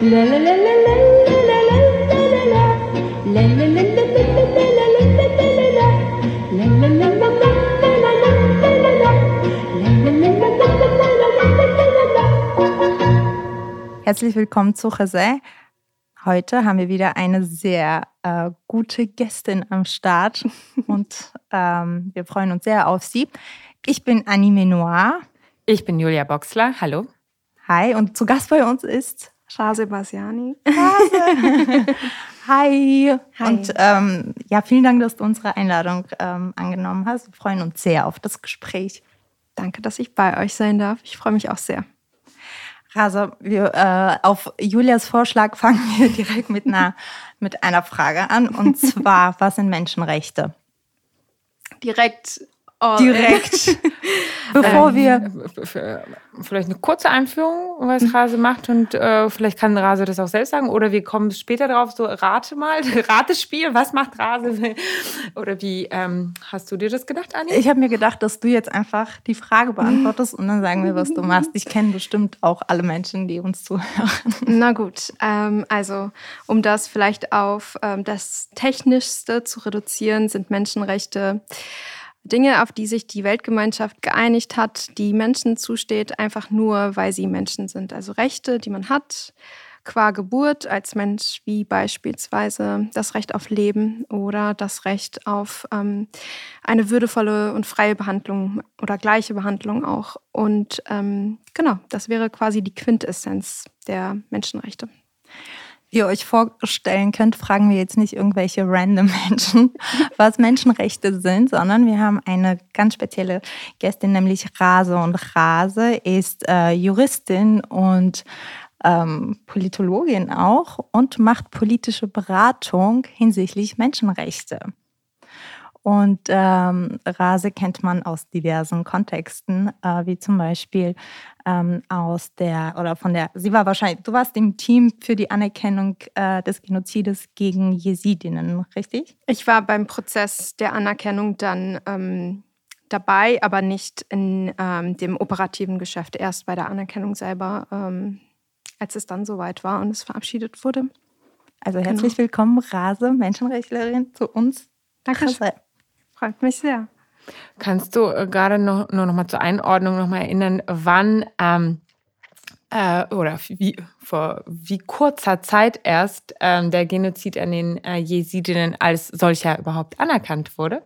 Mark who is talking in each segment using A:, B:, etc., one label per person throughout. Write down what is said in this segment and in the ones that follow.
A: Herzlich willkommen zu José. Heute haben wir wieder eine sehr äh, gute Gästin am Start und ähm, wir freuen uns sehr auf sie. Ich bin Anime Noir.
B: Ich bin Julia Boxler. Hallo.
A: Hi, und zu Gast bei uns ist
C: Shase Basiani.
A: Hi. Hi. Und ähm, ja, vielen Dank, dass du unsere Einladung ähm, angenommen hast. Wir freuen uns sehr auf das Gespräch.
C: Danke, dass ich bei euch sein darf. Ich freue mich auch sehr.
A: Also wir, äh, auf Julias Vorschlag fangen wir direkt mit einer, mit einer Frage an. Und zwar, was sind Menschenrechte?
C: Direkt
A: Oh, Direkt. Bevor ähm, wir.
B: Vielleicht eine kurze Einführung, was. Rase macht und äh, vielleicht kann Rase das auch selbst sagen oder wir kommen später drauf, so rate mal, Ratespiel, was macht Rase? Oder wie ähm, hast du dir das gedacht, Anni?
A: Ich habe mir gedacht, dass du jetzt einfach die Frage beantwortest und dann sagen wir, was du machst. Ich kenne bestimmt auch alle Menschen, die uns zuhören.
C: Na gut, ähm, also um das vielleicht auf ähm, das Technischste zu reduzieren, sind Menschenrechte Dinge, auf die sich die Weltgemeinschaft geeinigt hat, die Menschen zusteht, einfach nur, weil sie Menschen sind. Also Rechte, die man hat qua Geburt als Mensch, wie beispielsweise das Recht auf Leben oder das Recht auf ähm, eine würdevolle und freie Behandlung oder gleiche Behandlung auch. Und ähm, genau, das wäre quasi die Quintessenz der Menschenrechte
A: ihr euch vorstellen könnt, fragen wir jetzt nicht irgendwelche random Menschen, was Menschenrechte sind, sondern wir haben eine ganz spezielle Gästin, nämlich Rase. Und Rase ist äh, Juristin und ähm, Politologin auch und macht politische Beratung hinsichtlich Menschenrechte. Und ähm, Rase kennt man aus diversen Kontexten, äh, wie zum Beispiel ähm, aus der oder von der, sie war wahrscheinlich, du warst im Team für die Anerkennung äh, des Genozides gegen Jesidinnen, richtig?
C: Ich war beim Prozess der Anerkennung dann ähm, dabei, aber nicht in ähm, dem operativen Geschäft, erst bei der Anerkennung selber, ähm, als es dann soweit war und es verabschiedet wurde.
A: Also herzlich genau. willkommen, Rase, Menschenrechtlerin, zu uns.
C: Danke. Freut mich sehr.
B: Kannst du äh, gerade noch, nur noch mal zur Einordnung noch mal erinnern, wann ähm, äh, oder wie, vor wie kurzer Zeit erst ähm, der Genozid an den äh, Jesidinnen als solcher überhaupt anerkannt wurde?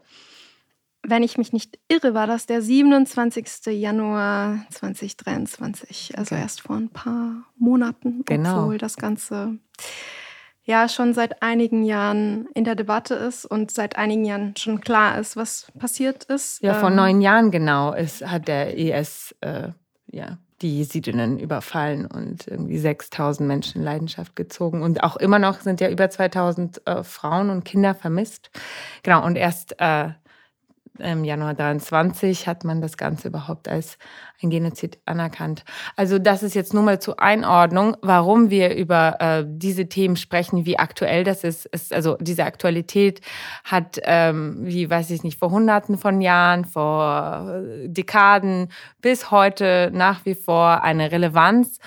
C: Wenn ich mich nicht irre, war das der 27. Januar 2023, also okay. erst vor ein paar Monaten, genau. obwohl das Ganze ja schon seit einigen Jahren in der Debatte ist und seit einigen Jahren schon klar ist, was passiert ist.
B: Ja, vor ähm, neun Jahren genau ist, hat der IS äh, ja, die Jesidinnen überfallen und irgendwie 6000 Menschen in Leidenschaft gezogen. Und auch immer noch sind ja über 2000 äh, Frauen und Kinder vermisst. Genau, und erst äh, im Januar 23 hat man das Ganze überhaupt als ein Genozid anerkannt. Also das ist jetzt nur mal zur Einordnung, warum wir über äh, diese Themen sprechen, wie aktuell das ist. ist also diese Aktualität hat, ähm, wie weiß ich nicht, vor Hunderten von Jahren, vor äh, Dekaden bis heute nach wie vor eine Relevanz.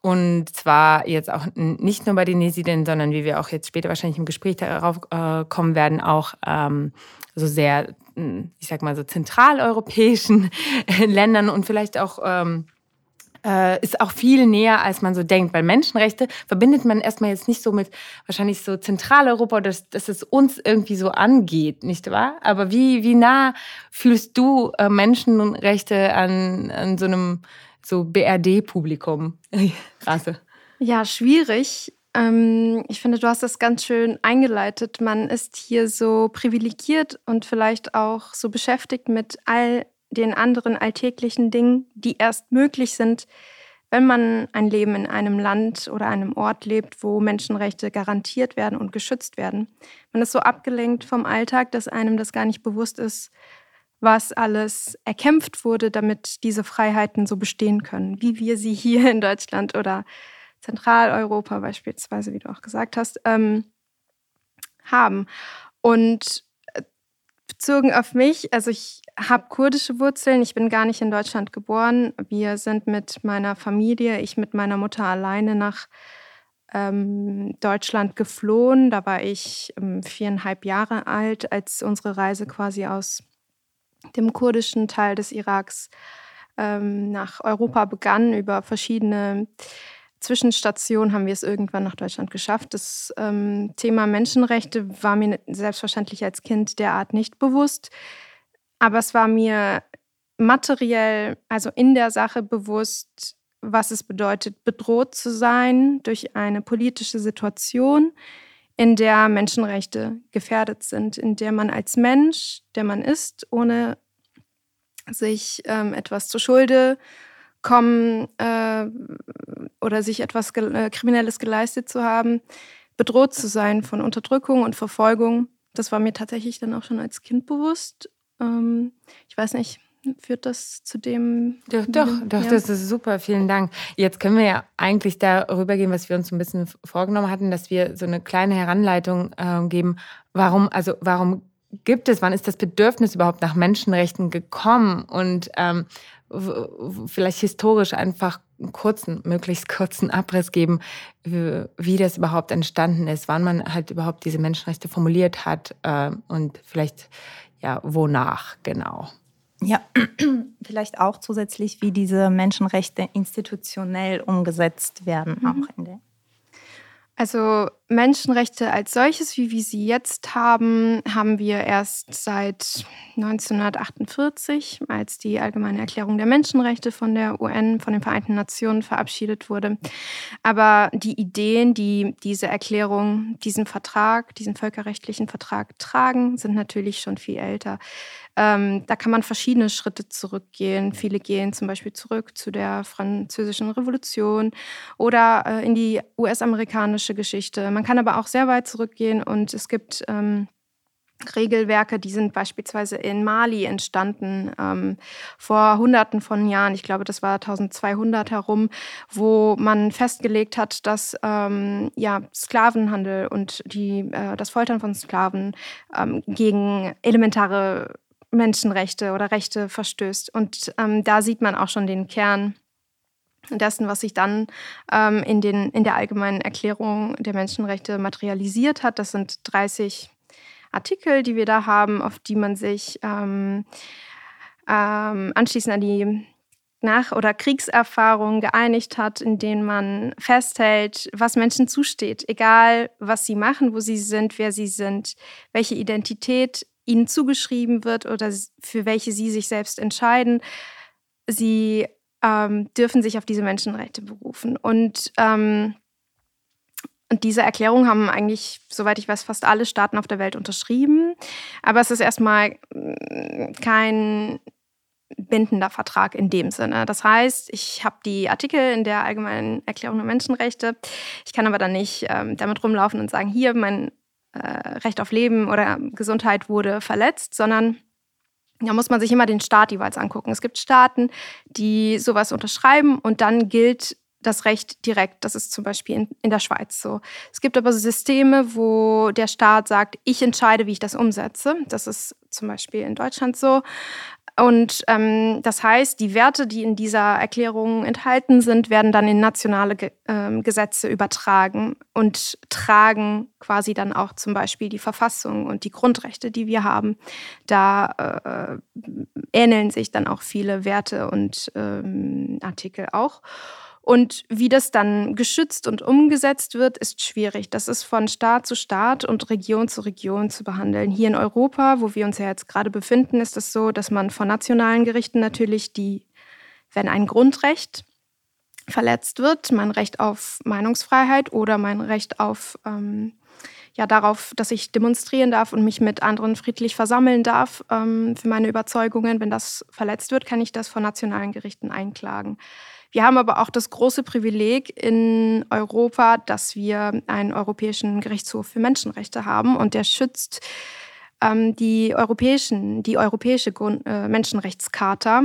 B: Und zwar jetzt auch nicht nur bei den Nesiden, sondern wie wir auch jetzt später wahrscheinlich im Gespräch darauf äh, kommen werden, auch ähm, so sehr hm, ich sag mal so zentraleuropäischen Ländern und vielleicht auch ähm, äh, ist auch viel näher, als man so denkt. Weil Menschenrechte verbindet man erstmal jetzt nicht so mit wahrscheinlich so Zentraleuropa, dass, dass es uns irgendwie so angeht, nicht wahr? Aber wie, wie nah fühlst du äh, Menschenrechte an, an so einem so BRD-Publikum?
C: Ja, schwierig. Ähm, ich finde, du hast das ganz schön eingeleitet. Man ist hier so privilegiert und vielleicht auch so beschäftigt mit all den anderen alltäglichen Dingen, die erst möglich sind, wenn man ein Leben in einem Land oder einem Ort lebt, wo Menschenrechte garantiert werden und geschützt werden. Man ist so abgelenkt vom Alltag, dass einem das gar nicht bewusst ist, was alles erkämpft wurde, damit diese Freiheiten so bestehen können, wie wir sie hier in Deutschland oder Zentraleuropa beispielsweise, wie du auch gesagt hast, ähm, haben. Und äh, bezogen auf mich, also ich habe kurdische Wurzeln, ich bin gar nicht in Deutschland geboren. Wir sind mit meiner Familie, ich mit meiner Mutter alleine nach ähm, Deutschland geflohen. Da war ich ähm, viereinhalb Jahre alt, als unsere Reise quasi aus dem kurdischen Teil des Iraks ähm, nach Europa begann. Über verschiedene Zwischenstationen haben wir es irgendwann nach Deutschland geschafft. Das ähm, Thema Menschenrechte war mir selbstverständlich als Kind derart nicht bewusst. Aber es war mir materiell, also in der Sache bewusst, was es bedeutet, bedroht zu sein durch eine politische Situation, in der Menschenrechte gefährdet sind, in der man als Mensch, der man ist, ohne sich ähm, etwas zur Schulde kommen äh, oder sich etwas ge äh, Kriminelles geleistet zu haben, bedroht zu sein von Unterdrückung und Verfolgung. Das war mir tatsächlich dann auch schon als Kind bewusst. Ähm, ich weiß nicht, führt das zu dem.
B: Doch, doch, doch, ja. das ist super, vielen Dank. Jetzt können wir ja eigentlich darüber gehen, was wir uns ein bisschen vorgenommen hatten, dass wir so eine kleine Heranleitung äh, geben. Warum, also warum gibt es, wann ist das Bedürfnis überhaupt nach Menschenrechten gekommen und ähm, vielleicht historisch einfach einen kurzen, möglichst kurzen Abriss geben, wie das überhaupt entstanden ist, wann man halt überhaupt diese Menschenrechte formuliert hat äh, und vielleicht ja wonach genau.
A: Ja, vielleicht auch zusätzlich, wie diese Menschenrechte institutionell umgesetzt werden, mhm. auch in der
C: also Menschenrechte als solches, wie wir sie jetzt haben, haben wir erst seit 1948, als die Allgemeine Erklärung der Menschenrechte von der UN, von den Vereinten Nationen verabschiedet wurde. Aber die Ideen, die diese Erklärung, diesen Vertrag, diesen völkerrechtlichen Vertrag tragen, sind natürlich schon viel älter. Ähm, da kann man verschiedene Schritte zurückgehen. Viele gehen zum Beispiel zurück zu der französischen Revolution oder äh, in die US-amerikanische Geschichte. Man kann aber auch sehr weit zurückgehen und es gibt ähm, Regelwerke, die sind beispielsweise in Mali entstanden ähm, vor Hunderten von Jahren. Ich glaube, das war 1200 herum, wo man festgelegt hat, dass ähm, ja, Sklavenhandel und die, äh, das Foltern von Sklaven ähm, gegen elementare Menschenrechte oder Rechte verstößt. Und ähm, da sieht man auch schon den Kern dessen, was sich dann ähm, in, den, in der allgemeinen Erklärung der Menschenrechte materialisiert hat. Das sind 30 Artikel, die wir da haben, auf die man sich ähm, ähm, anschließend an die nach- oder Kriegserfahrungen geeinigt hat, in denen man festhält, was Menschen zusteht, egal was sie machen, wo sie sind, wer sie sind, welche Identität ihnen zugeschrieben wird oder für welche sie sich selbst entscheiden. Sie ähm, dürfen sich auf diese Menschenrechte berufen. Und, ähm, und diese Erklärung haben eigentlich, soweit ich weiß, fast alle Staaten auf der Welt unterschrieben. Aber es ist erstmal mm, kein bindender Vertrag in dem Sinne. Das heißt, ich habe die Artikel in der Allgemeinen Erklärung der Menschenrechte. Ich kann aber dann nicht ähm, damit rumlaufen und sagen, hier, mein äh, Recht auf Leben oder Gesundheit wurde verletzt, sondern da muss man sich immer den Staat jeweils angucken. Es gibt Staaten, die sowas unterschreiben und dann gilt das Recht direkt. Das ist zum Beispiel in, in der Schweiz so. Es gibt aber Systeme, wo der Staat sagt, ich entscheide, wie ich das umsetze. Das ist zum Beispiel in Deutschland so. Und ähm, das heißt, die Werte, die in dieser Erklärung enthalten sind, werden dann in nationale Ge äh, Gesetze übertragen und tragen quasi dann auch zum Beispiel die Verfassung und die Grundrechte, die wir haben. Da äh, ähneln sich dann auch viele Werte und ähm, Artikel auch. Und wie das dann geschützt und umgesetzt wird, ist schwierig. Das ist von Staat zu Staat und Region zu Region zu behandeln. Hier in Europa, wo wir uns ja jetzt gerade befinden, ist es so, dass man von nationalen Gerichten natürlich die, wenn ein Grundrecht verletzt wird, mein Recht auf Meinungsfreiheit oder mein Recht auf ähm, ja darauf, dass ich demonstrieren darf und mich mit anderen friedlich versammeln darf ähm, für meine Überzeugungen. Wenn das verletzt wird, kann ich das vor nationalen Gerichten einklagen. Wir haben aber auch das große Privileg in Europa, dass wir einen Europäischen Gerichtshof für Menschenrechte haben und der schützt ähm, die, europäischen, die europäische Grund, äh, Menschenrechtscharta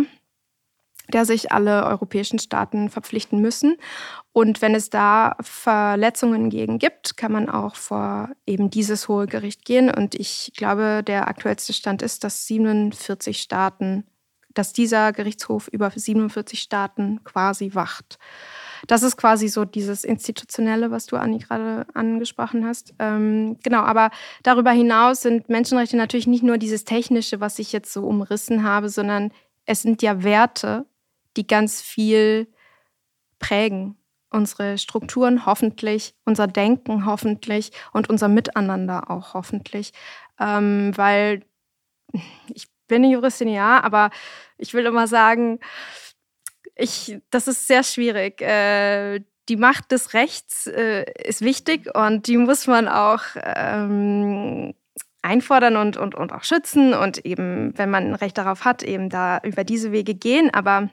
C: der sich alle europäischen Staaten verpflichten müssen. Und wenn es da Verletzungen gegen gibt, kann man auch vor eben dieses hohe Gericht gehen. Und ich glaube, der aktuellste Stand ist, dass 47 Staaten dass dieser Gerichtshof über 47 Staaten quasi wacht. das ist quasi so dieses Institutionelle, was du, Anni, gerade angesprochen hast. Ähm, genau, aber darüber hinaus sind Menschenrechte natürlich nicht nur dieses Technische, was ich jetzt so umrissen habe, sondern es sind ja Werte, die ganz viel prägen. Unsere Strukturen hoffentlich, unser Denken hoffentlich und unser Miteinander auch hoffentlich. Ähm, weil ich bin eine Juristin, ja, aber ich will immer sagen, ich, das ist sehr schwierig. Äh, die Macht des Rechts äh, ist wichtig und die muss man auch ähm, einfordern und, und, und auch schützen und eben, wenn man ein Recht darauf hat, eben da über diese Wege gehen. Aber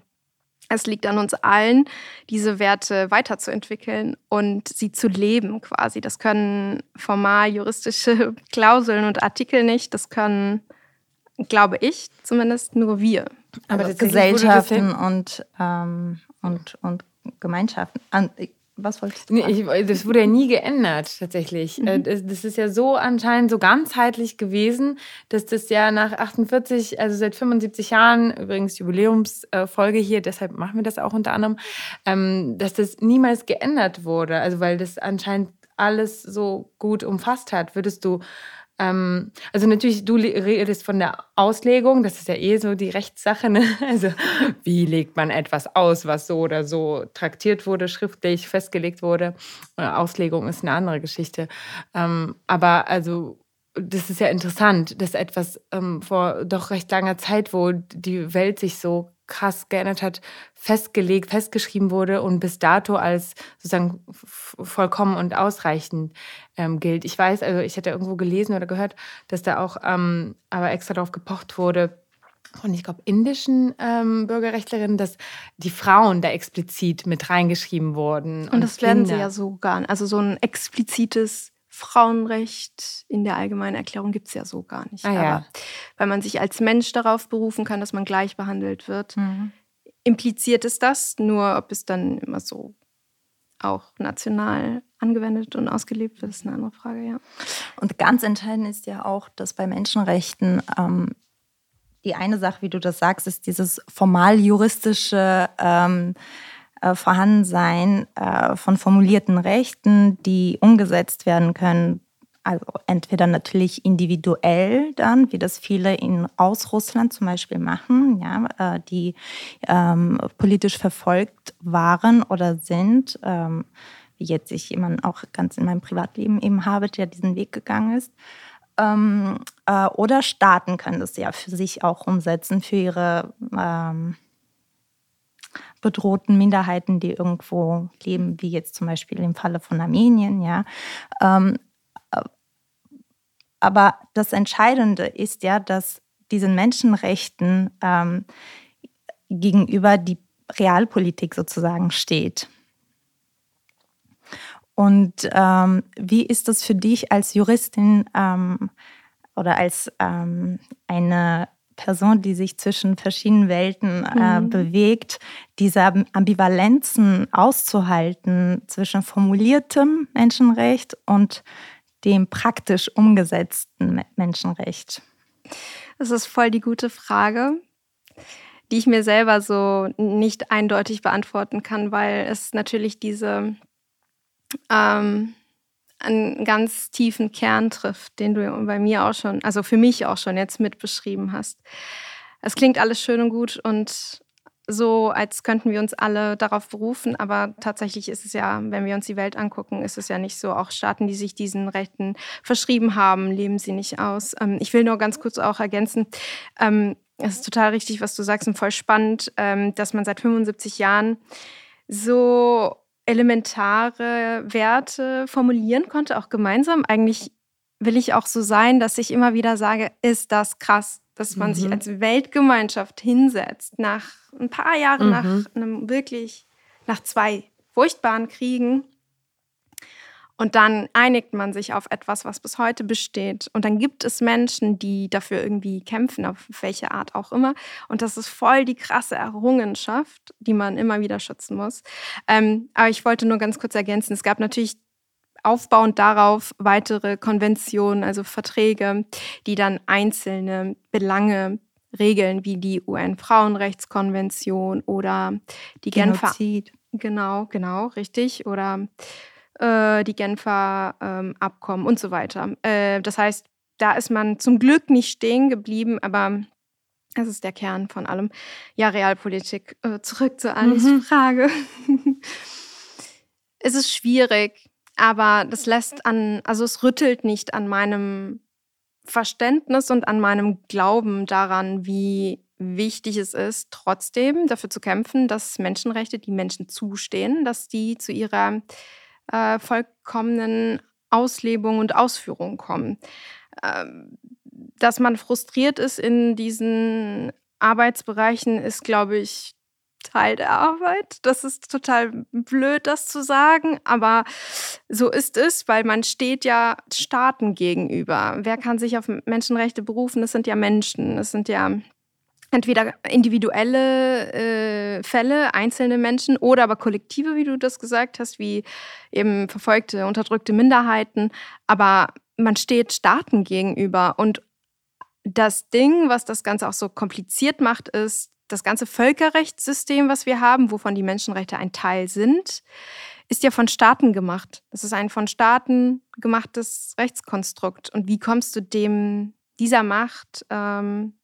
C: es liegt an uns allen, diese Werte weiterzuentwickeln und sie zu leben quasi. Das können formal juristische Klauseln und Artikel nicht. Das können, glaube ich, zumindest nur wir.
A: Aber also Gesellschaften und, ähm, und, und Gemeinschaften. Was wolltest du
B: nee, ich, Das wurde ja nie geändert, tatsächlich. Mhm. Äh, das, das, ist ja so anscheinend so ganzheitlich gewesen, dass das ja nach 48, also seit 75 Jahren, übrigens Jubiläumsfolge hier, deshalb machen wir das auch unter anderem, ähm, dass das niemals geändert wurde. Also weil das anscheinend alles so gut umfasst hat. Würdest du ähm, also natürlich, du redest von der Auslegung, das ist ja eh so die Rechtssache. Ne? Also wie legt man etwas aus, was so oder so traktiert wurde, schriftlich festgelegt wurde. Äh, Auslegung ist eine andere Geschichte. Ähm, aber also das ist ja interessant, dass etwas ähm, vor doch recht langer Zeit, wo die Welt sich so krass geändert hat, festgelegt, festgeschrieben wurde und bis dato als sozusagen vollkommen und ausreichend ähm, gilt. Ich weiß, also ich hatte irgendwo gelesen oder gehört, dass da auch ähm, aber extra darauf gepocht wurde, von, ich glaube, indischen ähm, Bürgerrechtlerinnen, dass die Frauen da explizit mit reingeschrieben wurden.
C: Und, und das werden sie ja so gar nicht. Also so ein explizites Frauenrecht in der allgemeinen Erklärung gibt es ja so gar nicht.
B: Ah, ja. Aber
C: weil man sich als Mensch darauf berufen kann, dass man gleich behandelt wird, mhm. impliziert es das. Nur ob es dann immer so auch national angewendet und ausgelebt wird, ist eine andere Frage, ja.
A: Und ganz entscheidend ist ja auch, dass bei Menschenrechten ähm, die eine Sache, wie du das sagst, ist dieses formal juristische ähm, äh, Vorhandensein äh, von formulierten Rechten, die umgesetzt werden können. Also entweder natürlich individuell dann, wie das viele in, aus Russland zum Beispiel machen, ja, äh, die ähm, politisch verfolgt waren oder sind, ähm, wie jetzt ich jemanden auch ganz in meinem Privatleben eben habe, der diesen Weg gegangen ist. Ähm, äh, oder Staaten können das ja für sich auch umsetzen, für ihre ähm, bedrohten Minderheiten, die irgendwo leben, wie jetzt zum Beispiel im Falle von Armenien, ja. Ähm, äh, aber das Entscheidende ist ja, dass diesen Menschenrechten ähm, gegenüber die Realpolitik sozusagen steht. Und ähm, wie ist das für dich als Juristin ähm, oder als ähm, eine Person, die sich zwischen verschiedenen Welten äh, mhm. bewegt, diese Ambivalenzen auszuhalten zwischen formuliertem Menschenrecht und dem praktisch umgesetzten Menschenrecht?
C: Das ist voll die gute Frage, die ich mir selber so nicht eindeutig beantworten kann, weil es natürlich diese ähm, einen ganz tiefen Kern trifft, den du bei mir auch schon, also für mich auch schon jetzt mit beschrieben hast. Es klingt alles schön und gut und so, als könnten wir uns alle darauf berufen, aber tatsächlich ist es ja, wenn wir uns die Welt angucken, ist es ja nicht so. Auch Staaten, die sich diesen Rechten verschrieben haben, leben sie nicht aus. Ähm, ich will nur ganz kurz auch ergänzen, ähm, es ist total richtig, was du sagst und voll spannend, ähm, dass man seit 75 Jahren so elementare Werte formulieren konnte, auch gemeinsam. Eigentlich will ich auch so sein, dass ich immer wieder sage, ist das krass, dass man mhm. sich als Weltgemeinschaft hinsetzt, nach ein paar Jahren, mhm. nach einem wirklich, nach zwei furchtbaren Kriegen und dann einigt man sich auf etwas, was bis heute besteht. Und dann gibt es Menschen, die dafür irgendwie kämpfen, auf welche Art auch immer. Und das ist voll die krasse Errungenschaft, die man immer wieder schützen muss. Ähm, aber ich wollte nur ganz kurz ergänzen, es gab natürlich aufbauend darauf weitere Konventionen, also Verträge, die dann einzelne Belange regeln, wie die UN-Frauenrechtskonvention oder die Genfer Genau, genau, richtig. Oder äh, die Genfer ähm, Abkommen und so weiter. Äh, das heißt, da ist man zum Glück nicht stehen geblieben, aber das ist der Kern von allem. Ja, Realpolitik. Äh, zurück zu Anis mhm. Frage. es ist schwierig, aber das lässt an, also es rüttelt nicht an meinem Verständnis und an meinem Glauben daran, wie wichtig es ist, trotzdem dafür zu kämpfen, dass Menschenrechte, die Menschen zustehen, dass die zu ihrer äh, vollkommenen Auslebung und Ausführung kommen. Ähm, dass man frustriert ist in diesen Arbeitsbereichen, ist, glaube ich, Teil der Arbeit. Das ist total blöd, das zu sagen, aber so ist es, weil man steht ja Staaten gegenüber. Wer kann sich auf Menschenrechte berufen? Es sind ja Menschen, es sind ja entweder individuelle äh, Fälle, einzelne Menschen oder aber Kollektive, wie du das gesagt hast, wie eben verfolgte, unterdrückte Minderheiten. Aber man steht Staaten gegenüber und das Ding, was das Ganze auch so kompliziert macht, ist, das ganze Völkerrechtssystem, was wir haben, wovon die Menschenrechte ein Teil sind, ist ja von Staaten gemacht. Das ist ein von Staaten gemachtes Rechtskonstrukt. Und wie kommst du dem, dieser Macht, ähm,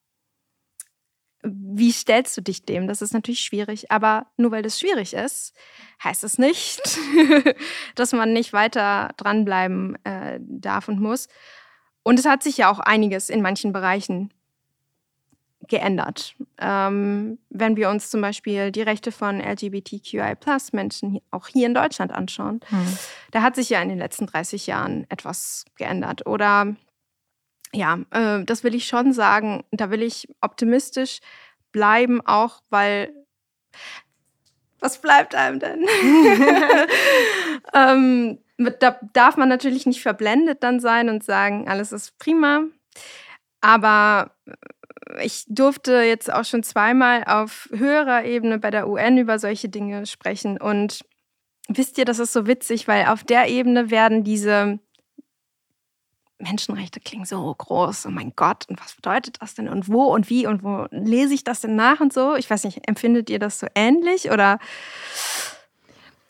C: wie stellst du dich dem? Das ist natürlich schwierig. Aber nur weil das schwierig ist, heißt es nicht, dass man nicht weiter dranbleiben äh, darf und muss. Und es hat sich ja auch einiges in manchen Bereichen geändert. Ähm, wenn wir uns zum Beispiel die Rechte von LGBTQI-Plus-Menschen auch hier in Deutschland anschauen, mhm. da hat sich ja in den letzten 30 Jahren etwas geändert. Oder ja, äh, das will ich schon sagen. Da will ich optimistisch bleiben, auch weil was bleibt einem denn? ähm, da darf man natürlich nicht verblendet dann sein und sagen, alles ist prima. Aber ich durfte jetzt auch schon zweimal auf höherer Ebene bei der UN über solche Dinge sprechen. Und wisst ihr, das ist so witzig, weil auf der Ebene werden diese Menschenrechte klingen so groß. Oh mein Gott, und was bedeutet das denn? Und wo und wie und wo lese ich das denn nach und so? Ich weiß nicht, empfindet ihr das so ähnlich oder?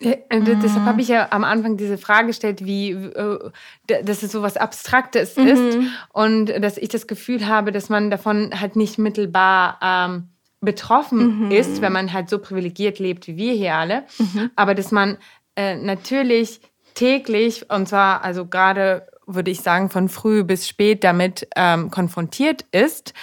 B: Ja, mhm. Deshalb habe ich ja am Anfang diese Frage gestellt, wie, äh, dass es so was Abstraktes mhm. ist und dass ich das Gefühl habe, dass man davon halt nicht mittelbar ähm, betroffen mhm. ist, wenn man halt so privilegiert lebt wie wir hier alle, mhm. aber dass man äh, natürlich täglich und zwar also gerade würde ich sagen, von früh bis spät damit ähm, konfrontiert ist,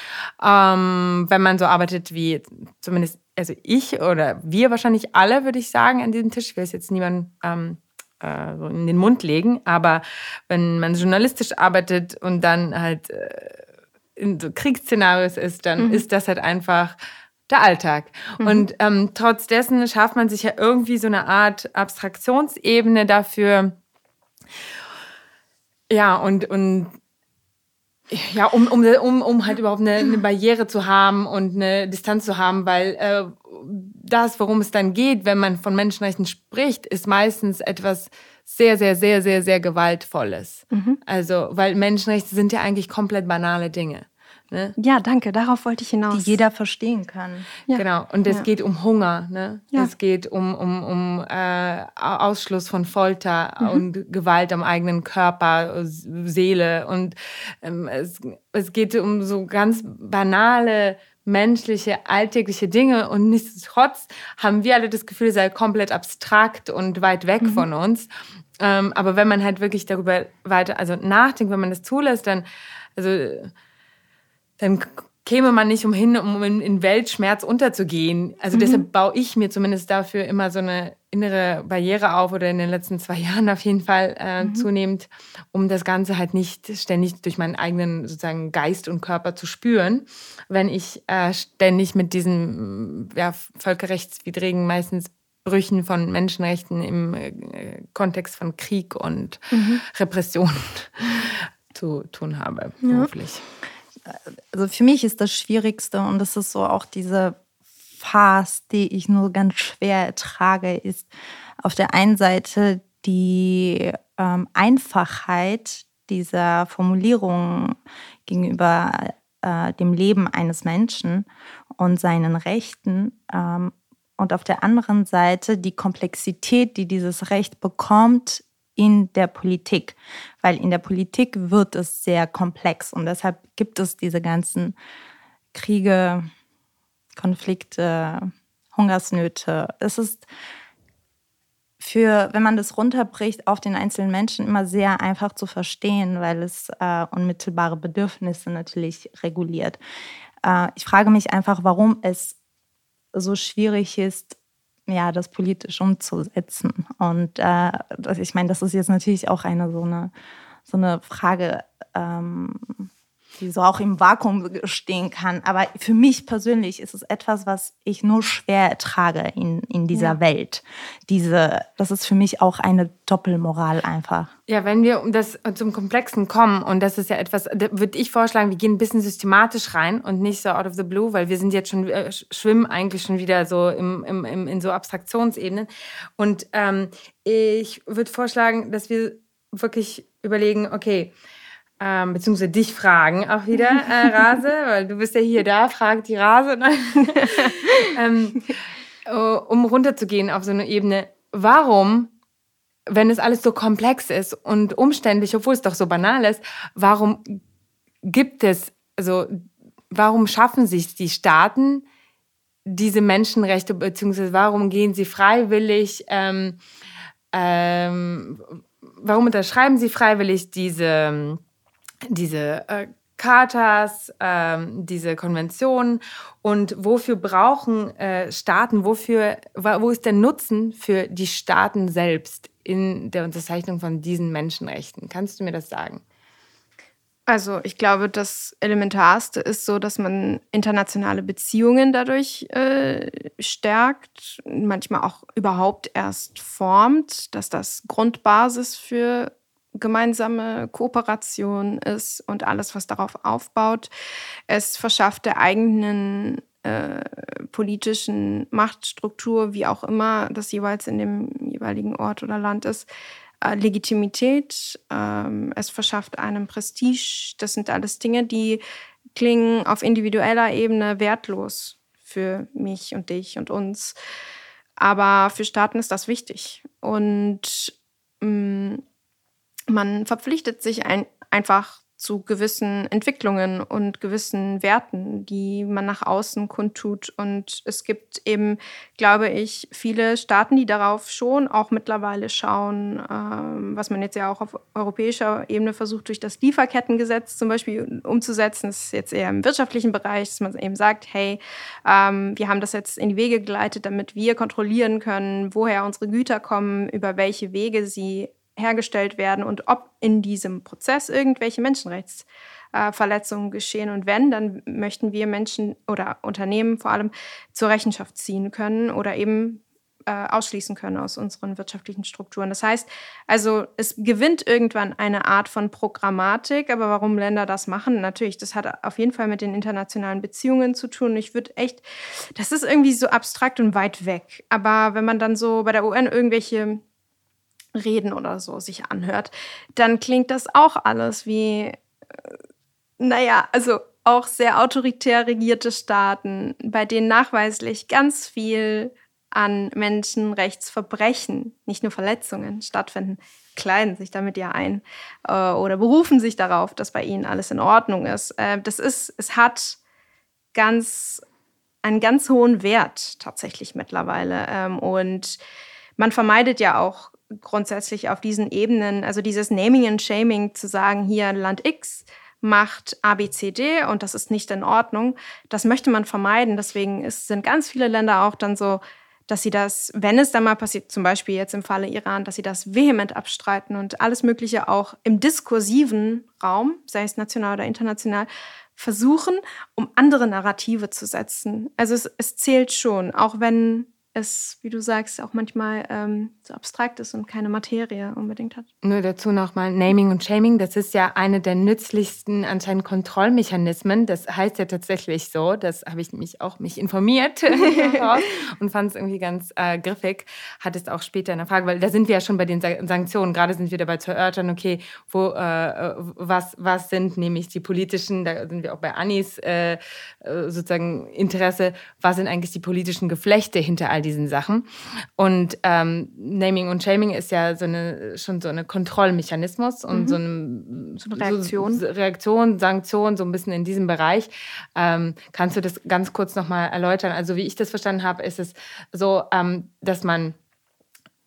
B: ähm, wenn man so arbeitet wie zumindest also ich oder wir wahrscheinlich alle, würde ich sagen, an diesem Tisch. Ich will es jetzt niemandem ähm, äh, so in den Mund legen, aber wenn man journalistisch arbeitet und dann halt äh, in so Kriegsszenarios ist, dann mhm. ist das halt einfach der Alltag. Mhm. Und ähm, trotz dessen schafft man sich ja irgendwie so eine Art Abstraktionsebene dafür. Ja, und, und ja, um, um, um, um halt überhaupt eine, eine Barriere zu haben und eine Distanz zu haben, weil äh, das, worum es dann geht, wenn man von Menschenrechten spricht, ist meistens etwas sehr, sehr, sehr, sehr, sehr Gewaltvolles. Mhm. Also, weil Menschenrechte sind ja eigentlich komplett banale Dinge.
C: Ne? Ja, danke, darauf wollte ich hinaus.
A: Die jeder verstehen kann.
B: Ja. Genau, und es ja. geht um Hunger, ne? Ja. es geht um, um, um äh, Ausschluss von Folter mhm. und Gewalt am eigenen Körper, Seele. Und ähm, es, es geht um so ganz banale menschliche, alltägliche Dinge und nichtsdestotrotz haben wir alle das Gefühl, es sei komplett abstrakt und weit weg mhm. von uns. Ähm, aber wenn man halt wirklich darüber weiter, also nachdenkt, wenn man das zulässt, dann, also dann käme man nicht umhin, um in Weltschmerz unterzugehen. Also mhm. deshalb baue ich mir zumindest dafür immer so eine innere Barriere auf oder in den letzten zwei Jahren auf jeden Fall äh, mhm. zunehmend, um das Ganze halt nicht ständig durch meinen eigenen sozusagen Geist und Körper zu spüren, wenn ich äh, ständig mit diesen ja, völkerrechtswidrigen meistens Brüchen von Menschenrechten im äh, Kontext von Krieg und mhm. Repression zu tun habe, beruflich. Ja
A: also für mich ist das Schwierigste und das ist so auch diese Phase, die ich nur ganz schwer ertrage, ist auf der einen Seite die ähm, Einfachheit dieser Formulierung gegenüber äh, dem Leben eines Menschen und seinen Rechten ähm, und auf der anderen Seite die Komplexität, die dieses Recht bekommt in der Politik. Weil in der Politik wird es sehr komplex und deshalb gibt es diese ganzen Kriege, Konflikte, Hungersnöte. Es ist für, wenn man das runterbricht, auf den einzelnen Menschen immer sehr einfach zu verstehen, weil es äh, unmittelbare Bedürfnisse natürlich reguliert. Äh, ich frage mich einfach, warum es so schwierig ist, ja, das politisch umzusetzen. Und äh, das, ich meine, das ist jetzt natürlich auch eine so eine, so eine Frage, ähm, die so auch im Vakuum stehen kann. Aber für mich persönlich ist es etwas, was ich nur schwer ertrage in, in dieser ja. Welt. Diese, das ist für mich auch eine Doppelmoral einfach.
B: Ja, wenn wir um das zum Komplexen kommen, und das ist ja etwas, würde ich vorschlagen, wir gehen ein bisschen systematisch rein und nicht so out of the blue, weil wir sind jetzt schon, äh, schwimmen eigentlich schon wieder so im, im, im, in so Abstraktionsebenen. Und ähm, ich würde vorschlagen, dass wir wirklich überlegen, okay, ähm, beziehungsweise dich fragen auch wieder, äh, Rase, weil du bist ja hier da, fragt die Rase. Ähm, uh, um runterzugehen auf so eine Ebene, warum, wenn es alles so komplex ist und umständlich, obwohl es doch so banal ist, warum gibt es, also warum schaffen sich die Staaten diese Menschenrechte, beziehungsweise warum gehen sie freiwillig, ähm, ähm, warum unterschreiben sie freiwillig diese diese äh, Chartas, ähm, diese Konventionen und wofür brauchen äh, Staaten, wofür, wo ist der Nutzen für die Staaten selbst in der Unterzeichnung von diesen Menschenrechten? Kannst du mir das sagen?
C: Also ich glaube, das Elementarste ist so, dass man internationale Beziehungen dadurch äh, stärkt, manchmal auch überhaupt erst formt, dass das Grundbasis für gemeinsame Kooperation ist und alles, was darauf aufbaut. Es verschafft der eigenen äh, politischen Machtstruktur, wie auch immer das jeweils in dem jeweiligen Ort oder Land ist, äh, Legitimität. Ähm, es verschafft einem Prestige. Das sind alles Dinge, die klingen auf individueller Ebene wertlos für mich und dich und uns. Aber für Staaten ist das wichtig. Und mh, mm, man verpflichtet sich ein, einfach zu gewissen Entwicklungen und gewissen Werten, die man nach außen kundtut. Und es gibt eben, glaube ich, viele Staaten, die darauf schon auch mittlerweile schauen, ähm, was man jetzt ja auch auf europäischer Ebene versucht, durch das Lieferkettengesetz zum Beispiel umzusetzen. Das ist jetzt eher im wirtschaftlichen Bereich, dass man eben sagt, hey, ähm, wir haben das jetzt in die Wege geleitet, damit wir kontrollieren können, woher unsere Güter kommen, über welche Wege sie hergestellt werden und ob in diesem Prozess irgendwelche Menschenrechtsverletzungen geschehen. Und wenn, dann möchten wir Menschen oder Unternehmen vor allem zur Rechenschaft ziehen können oder eben äh, ausschließen können aus unseren wirtschaftlichen Strukturen. Das heißt, also es gewinnt irgendwann eine Art von Programmatik, aber warum Länder das machen, natürlich, das hat auf jeden Fall mit den internationalen Beziehungen zu tun. Ich würde echt, das ist irgendwie so abstrakt und weit weg. Aber wenn man dann so bei der UN irgendwelche Reden oder so sich anhört, dann klingt das auch alles wie, äh, naja, also auch sehr autoritär regierte Staaten, bei denen nachweislich ganz viel an Menschenrechtsverbrechen, nicht nur Verletzungen stattfinden, kleiden sich damit ja ein äh, oder berufen sich darauf, dass bei ihnen alles in Ordnung ist. Äh, das ist, es hat ganz einen ganz hohen Wert tatsächlich mittlerweile ähm, und man vermeidet ja auch grundsätzlich auf diesen Ebenen, also dieses Naming and Shaming zu sagen, hier Land X macht ABCD und das ist nicht in Ordnung, das möchte man vermeiden. Deswegen ist, sind ganz viele Länder auch dann so, dass sie das, wenn es dann mal passiert, zum Beispiel jetzt im Falle Iran, dass sie das vehement abstreiten und alles Mögliche auch im diskursiven Raum, sei es national oder international, versuchen, um andere Narrative zu setzen. Also es, es zählt schon, auch wenn es, wie du sagst, auch manchmal ähm, so abstrakt ist und keine Materie unbedingt hat.
B: Nur dazu nochmal Naming und Shaming, das ist ja eine der nützlichsten anscheinend Kontrollmechanismen. Das heißt ja tatsächlich so, das habe ich mich auch mich informiert und fand es irgendwie ganz äh, griffig. Hat es auch später in der Frage, weil da sind wir ja schon bei den Sanktionen, gerade sind wir dabei zu erörtern, okay, wo, äh, was, was sind nämlich die politischen, da sind wir auch bei Anis äh, äh sozusagen Interesse, was sind eigentlich die politischen Geflechte hinter all diesen diesen Sachen. Und ähm, Naming und Shaming ist ja so eine, schon so ein Kontrollmechanismus und mhm. so, eine,
C: so, eine, Reaktion.
B: So, Reaktion, Sanktion, so ein bisschen in diesem Bereich. Ähm, kannst du das ganz kurz nochmal erläutern? Also wie ich das verstanden habe, ist es so, ähm, dass man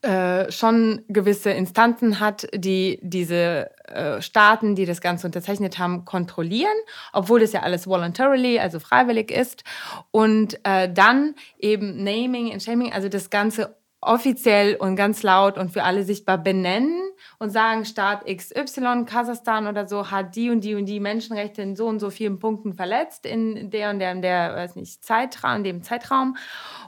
B: äh, schon gewisse Instanzen hat, die diese äh, Staaten, die das Ganze unterzeichnet haben, kontrollieren, obwohl das ja alles voluntarily, also freiwillig ist. Und äh, dann eben Naming and Shaming, also das Ganze offiziell und ganz laut und für alle sichtbar benennen und sagen, Staat XY, Kasachstan oder so, hat die und die und die Menschenrechte in so und so vielen Punkten verletzt in der und der und der, weiß nicht, Zeitraum, in dem Zeitraum.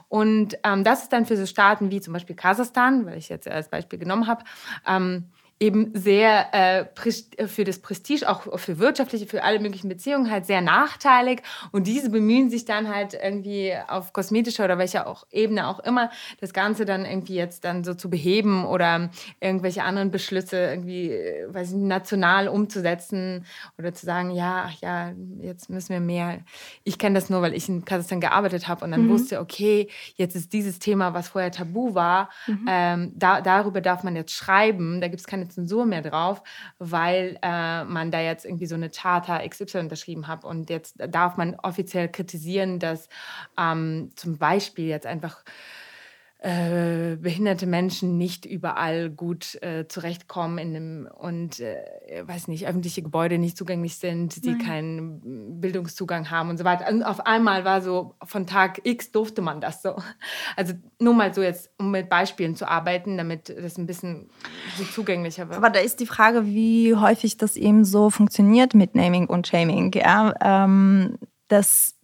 B: Und ähm, das ist dann für so Staaten wie zum Beispiel Kasachstan, weil ich jetzt als Beispiel genommen habe, ähm, eben sehr äh, für das Prestige, auch für wirtschaftliche, für alle möglichen Beziehungen halt sehr nachteilig. Und diese bemühen sich dann halt irgendwie auf kosmetischer oder welcher auch Ebene auch immer, das Ganze dann irgendwie jetzt dann so zu beheben oder irgendwelche anderen Beschlüsse irgendwie, äh, weiß ich, national umzusetzen oder zu sagen, ja, ach ja, jetzt müssen wir mehr. Ich kenne das nur, weil ich in Kasachstan gearbeitet habe und dann mhm. wusste, okay, jetzt ist dieses Thema, was vorher tabu war, mhm. ähm, da, darüber darf man jetzt schreiben. Da gibt es keine keine Zensur mehr drauf, weil äh, man da jetzt irgendwie so eine Charta XY unterschrieben hat. Und jetzt darf man offiziell kritisieren, dass ähm, zum Beispiel jetzt einfach äh, behinderte Menschen nicht überall gut äh, zurechtkommen in einem, und äh, weiß nicht, öffentliche Gebäude nicht zugänglich sind, die Nein. keinen Bildungszugang haben und so weiter. Und auf einmal war so, von Tag X durfte man das so. Also nur mal so jetzt, um mit Beispielen zu arbeiten, damit das ein bisschen so zugänglicher wird.
A: Aber da ist die Frage, wie häufig das eben so funktioniert mit Naming und Shaming. Ja? Ähm, das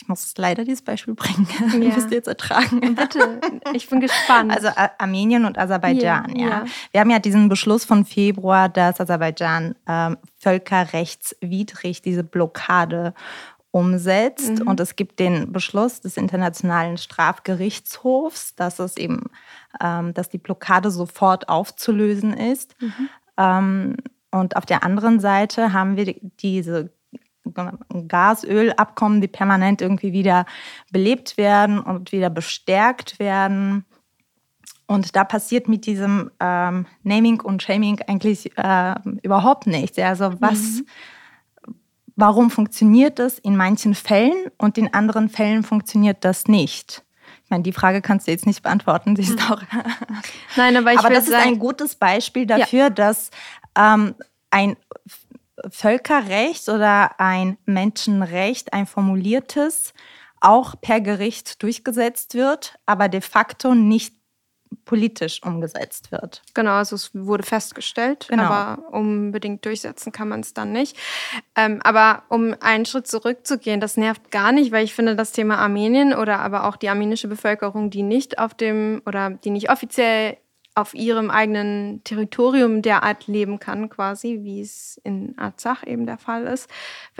A: ich muss leider dieses Beispiel bringen. Ja. Müsst ihr jetzt ertragen.
C: Bitte, ich bin gespannt.
A: Also Armenien und Aserbaidschan, ja, ja. Wir haben ja diesen Beschluss von Februar, dass Aserbaidschan ähm, völkerrechtswidrig diese Blockade umsetzt. Mhm. Und es gibt den Beschluss des Internationalen Strafgerichtshofs, dass es eben, ähm, dass die Blockade sofort aufzulösen ist. Mhm. Ähm, und auf der anderen Seite haben wir diese Gasölabkommen, die permanent irgendwie wieder belebt werden und wieder bestärkt werden. Und da passiert mit diesem ähm, Naming und Shaming eigentlich äh, überhaupt nichts. Also was, mhm. warum funktioniert das in manchen Fällen und in anderen Fällen funktioniert das nicht? Ich meine, die Frage kannst du jetzt nicht beantworten. Sie ist mhm. auch.
C: Nein, aber ich
A: Aber das ist ein gutes Beispiel dafür, ja. dass ähm, ein Völkerrecht oder ein Menschenrecht, ein formuliertes, auch per Gericht durchgesetzt wird, aber de facto nicht politisch umgesetzt wird.
C: Genau, also es wurde festgestellt, genau. aber unbedingt durchsetzen kann man es dann nicht. Ähm, aber um einen Schritt zurückzugehen, das nervt gar nicht, weil ich finde, das Thema Armenien oder aber auch die armenische Bevölkerung, die nicht auf dem oder die nicht offiziell auf ihrem eigenen Territorium derart leben kann, quasi, wie es in Arzach eben der Fall ist.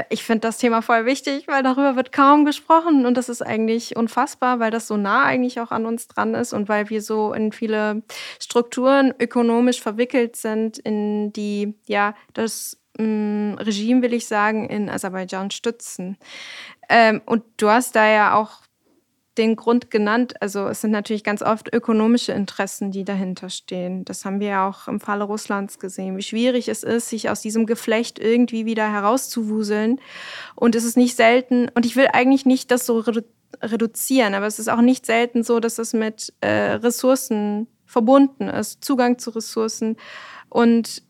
C: Ich finde das Thema voll wichtig, weil darüber wird kaum gesprochen und das ist eigentlich unfassbar, weil das so nah eigentlich auch an uns dran ist und weil wir so in viele Strukturen ökonomisch verwickelt sind, in die ja das mm, Regime, will ich sagen, in Aserbaidschan stützen. Ähm, und du hast da ja auch den Grund genannt. Also es sind natürlich ganz oft ökonomische Interessen, die dahinter stehen. Das haben wir ja auch im Falle Russlands gesehen, wie schwierig es ist, sich aus diesem Geflecht irgendwie wieder herauszuwuseln. Und es ist nicht selten, und ich will eigentlich nicht das so redu reduzieren, aber es ist auch nicht selten so, dass es mit äh, Ressourcen verbunden ist, Zugang zu Ressourcen. Und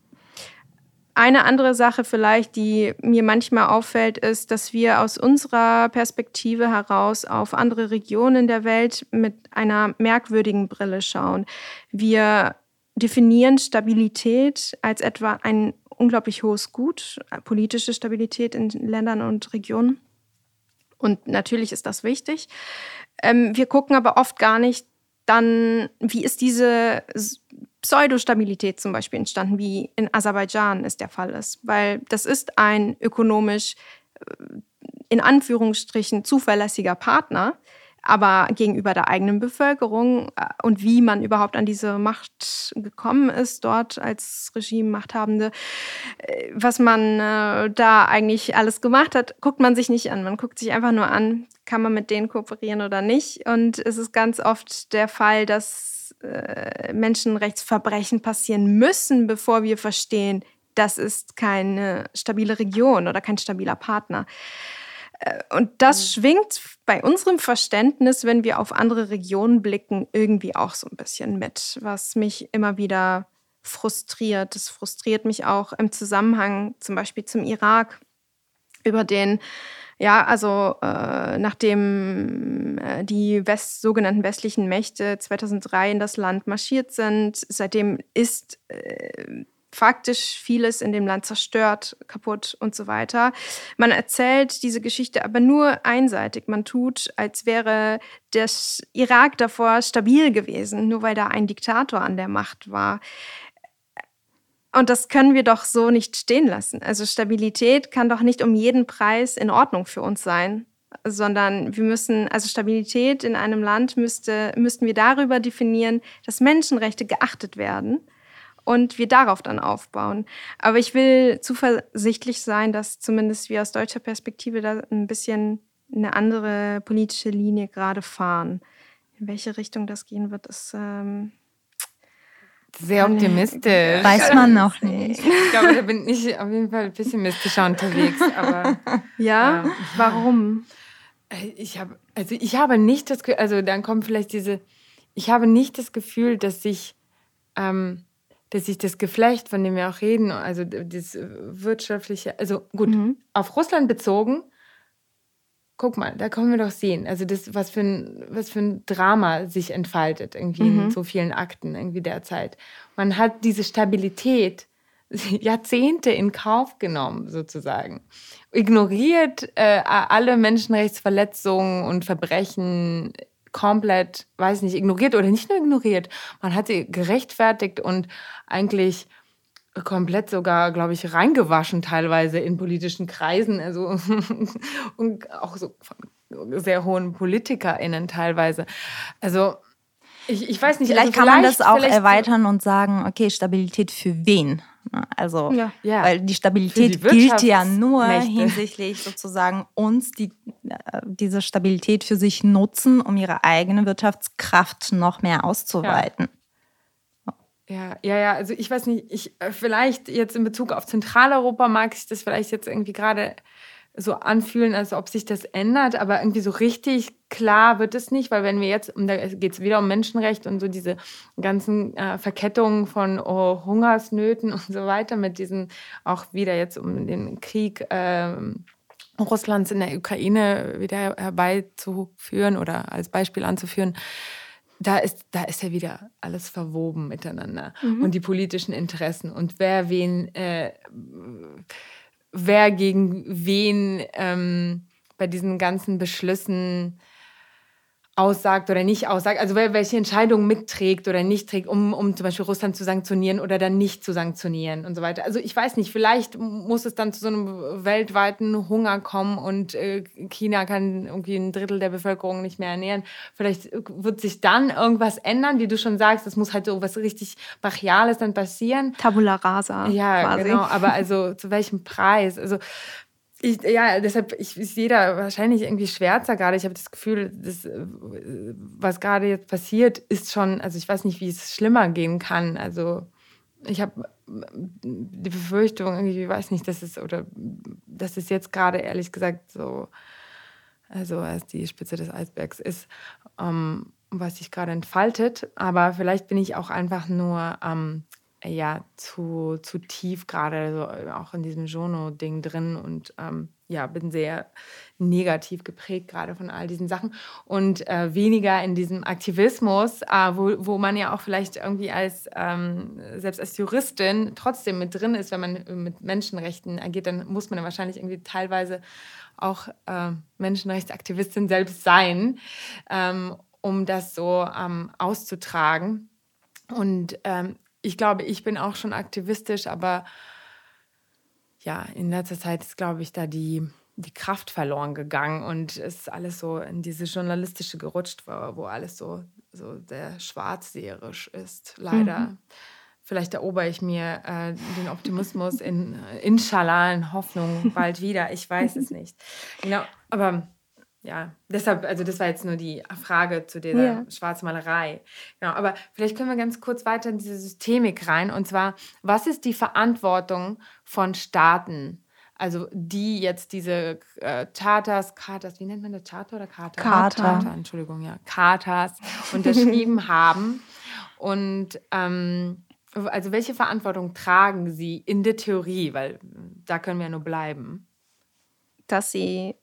C: eine andere Sache vielleicht, die mir manchmal auffällt, ist, dass wir aus unserer Perspektive heraus auf andere Regionen der Welt mit einer merkwürdigen Brille schauen. Wir definieren Stabilität als etwa ein unglaublich hohes Gut, politische Stabilität in Ländern und Regionen. Und natürlich ist das wichtig. Ähm, wir gucken aber oft gar nicht dann, wie ist diese Pseudostabilität zum Beispiel entstanden, wie in Aserbaidschan es der Fall ist. Weil das ist ein ökonomisch, äh, in Anführungsstrichen, zuverlässiger Partner, Aber gegenüber der eigenen Bevölkerung äh, und wie man überhaupt an diese Macht gekommen ist, dort als Regime-Machthabende, äh, was man da eigentlich alles gemacht hat, guckt man sich nicht an. Man guckt sich einfach nur an, kann man mit denen kooperieren oder nicht. Und es ist ganz oft der Fall, dass äh, Menschenrechtsverbrechen passieren müssen, bevor wir verstehen, das ist keine stabile Region oder kein stabiler Partner. Äh, und das mhm. schwingt bei unserem Verständnis, wenn wir auf andere Regionen blicken, irgendwie auch so ein bisschen mit, was mich immer wieder frustriert. Das frustriert mich auch im Zusammenhang zum Beispiel zum Irak, über den, ja, also äh, nachdem äh, die West, sogenannten westlichen Mächte 2003 in das Land marschiert sind, seitdem ist äh, faktisch vieles in dem Land zerstört, kaputt und so weiter. Man erzählt diese Geschichte aber nur einseitig. Man tut, als wäre der Irak davor stabil gewesen, nur weil da ein Diktator an der Macht war. Und das können wir doch so nicht stehen lassen. Also Stabilität kann doch nicht um jeden Preis in Ordnung für uns sein, sondern wir müssen, also Stabilität in einem Land müsste, müssten wir darüber definieren, dass Menschenrechte geachtet werden und wir darauf dann aufbauen. Aber ich will zuversichtlich sein, dass zumindest wir aus deutscher Perspektive da ein bisschen eine andere politische Linie gerade fahren. In welche Richtung das gehen wird, ist ähm,
B: sehr optimistisch.
A: Weiß man noch nicht.
B: Ich glaube, da bin ich auf jeden Fall pessimistischer unterwegs. Aber,
C: ja, ähm, warum?
B: Ich habe, also ich habe nicht das Gefühl, also dann kommt vielleicht diese, ich habe nicht das Gefühl, dass sich ähm, dass sich das Geflecht, von dem wir auch reden, also das wirtschaftliche, also gut, mhm. auf Russland bezogen, guck mal, da können wir doch sehen, also das, was für ein, was für ein Drama sich entfaltet, irgendwie mhm. in so vielen Akten irgendwie derzeit. Man hat diese Stabilität Jahrzehnte in Kauf genommen, sozusagen. Ignoriert äh, alle Menschenrechtsverletzungen und Verbrechen komplett, weiß nicht, ignoriert oder nicht nur ignoriert. Man hat sie gerechtfertigt und eigentlich komplett sogar, glaube ich, reingewaschen teilweise in politischen Kreisen, also und auch so von sehr hohen PolitikerInnen teilweise. Also ich, ich weiß nicht.
A: Vielleicht also kann man das auch erweitern und sagen, okay, Stabilität für wen? Also, ja. weil die Stabilität die gilt ja nur hinsichtlich sozusagen uns, die äh, diese Stabilität für sich nutzen, um ihre eigene Wirtschaftskraft noch mehr auszuweiten.
B: Ja. Ja, ja, also ich weiß nicht, ich äh, vielleicht jetzt in Bezug auf Zentraleuropa mag ich das vielleicht jetzt irgendwie gerade so anfühlen, als ob sich das ändert, aber irgendwie so richtig klar wird es nicht, weil wenn wir jetzt, und da geht es wieder um Menschenrecht und so diese ganzen äh, Verkettungen von oh, Hungersnöten und so weiter, mit diesen auch wieder jetzt um den Krieg äh, Russlands in der Ukraine wieder herbeizuführen oder als Beispiel anzuführen, da ist, da ist ja wieder alles verwoben miteinander mhm. und die politischen Interessen und wer wen äh, wer gegen wen ähm, bei diesen ganzen Beschlüssen aussagt oder nicht aussagt, also welche Entscheidungen mitträgt oder nicht trägt, um, um zum Beispiel Russland zu sanktionieren oder dann nicht zu sanktionieren und so weiter. Also ich weiß nicht, vielleicht muss es dann zu so einem weltweiten Hunger kommen und äh, China kann irgendwie ein Drittel der Bevölkerung nicht mehr ernähren. Vielleicht wird sich dann irgendwas ändern, wie du schon sagst, es muss halt so was richtig Brachiales dann passieren.
C: Tabula rasa.
B: Ja, quasi. genau, aber also zu welchem Preis? Also ich, ja, deshalb ich, ist jeder wahrscheinlich irgendwie schwärzer gerade. Ich habe das Gefühl, das, äh, was gerade jetzt passiert, ist schon, also ich weiß nicht, wie es schlimmer gehen kann. Also ich habe die Befürchtung, irgendwie, weiß nicht, dass es oder dass es jetzt gerade ehrlich gesagt so, also als die Spitze des Eisbergs ist, ähm, was sich gerade entfaltet. Aber vielleicht bin ich auch einfach nur ähm, ja zu, zu tief gerade so äh, auch in diesem Jono-Ding drin und ähm, ja, bin sehr negativ geprägt gerade von all diesen Sachen und äh, weniger in diesem Aktivismus, äh, wo, wo man ja auch vielleicht irgendwie als, ähm, selbst als Juristin trotzdem mit drin ist, wenn man mit Menschenrechten agiert, dann muss man ja wahrscheinlich irgendwie teilweise auch äh, Menschenrechtsaktivistin selbst sein, ähm, um das so ähm, auszutragen. Und ähm, ich glaube, ich bin auch schon aktivistisch, aber ja, in letzter Zeit ist, glaube ich, da die, die Kraft verloren gegangen und es ist alles so in diese journalistische gerutscht, wo, wo alles so, so sehr schwarzseherisch ist, leider. Mhm. Vielleicht erober ich mir äh, den Optimismus in Inshallah, in Hoffnung bald wieder. Ich weiß es nicht. Genau, aber ja, deshalb, also das war jetzt nur die Frage zu dieser ja. Schwarzmalerei. Genau, aber vielleicht können wir ganz kurz weiter in diese Systemik rein. Und zwar, was ist die Verantwortung von Staaten? Also die jetzt diese äh, Charters, Charters, wie nennt man das, Charter oder Charter?
A: Charter.
B: Charter Entschuldigung, ja, Charters unterschrieben haben. Und ähm, also welche Verantwortung tragen sie in der Theorie? Weil da können wir ja nur bleiben.
C: Dass sie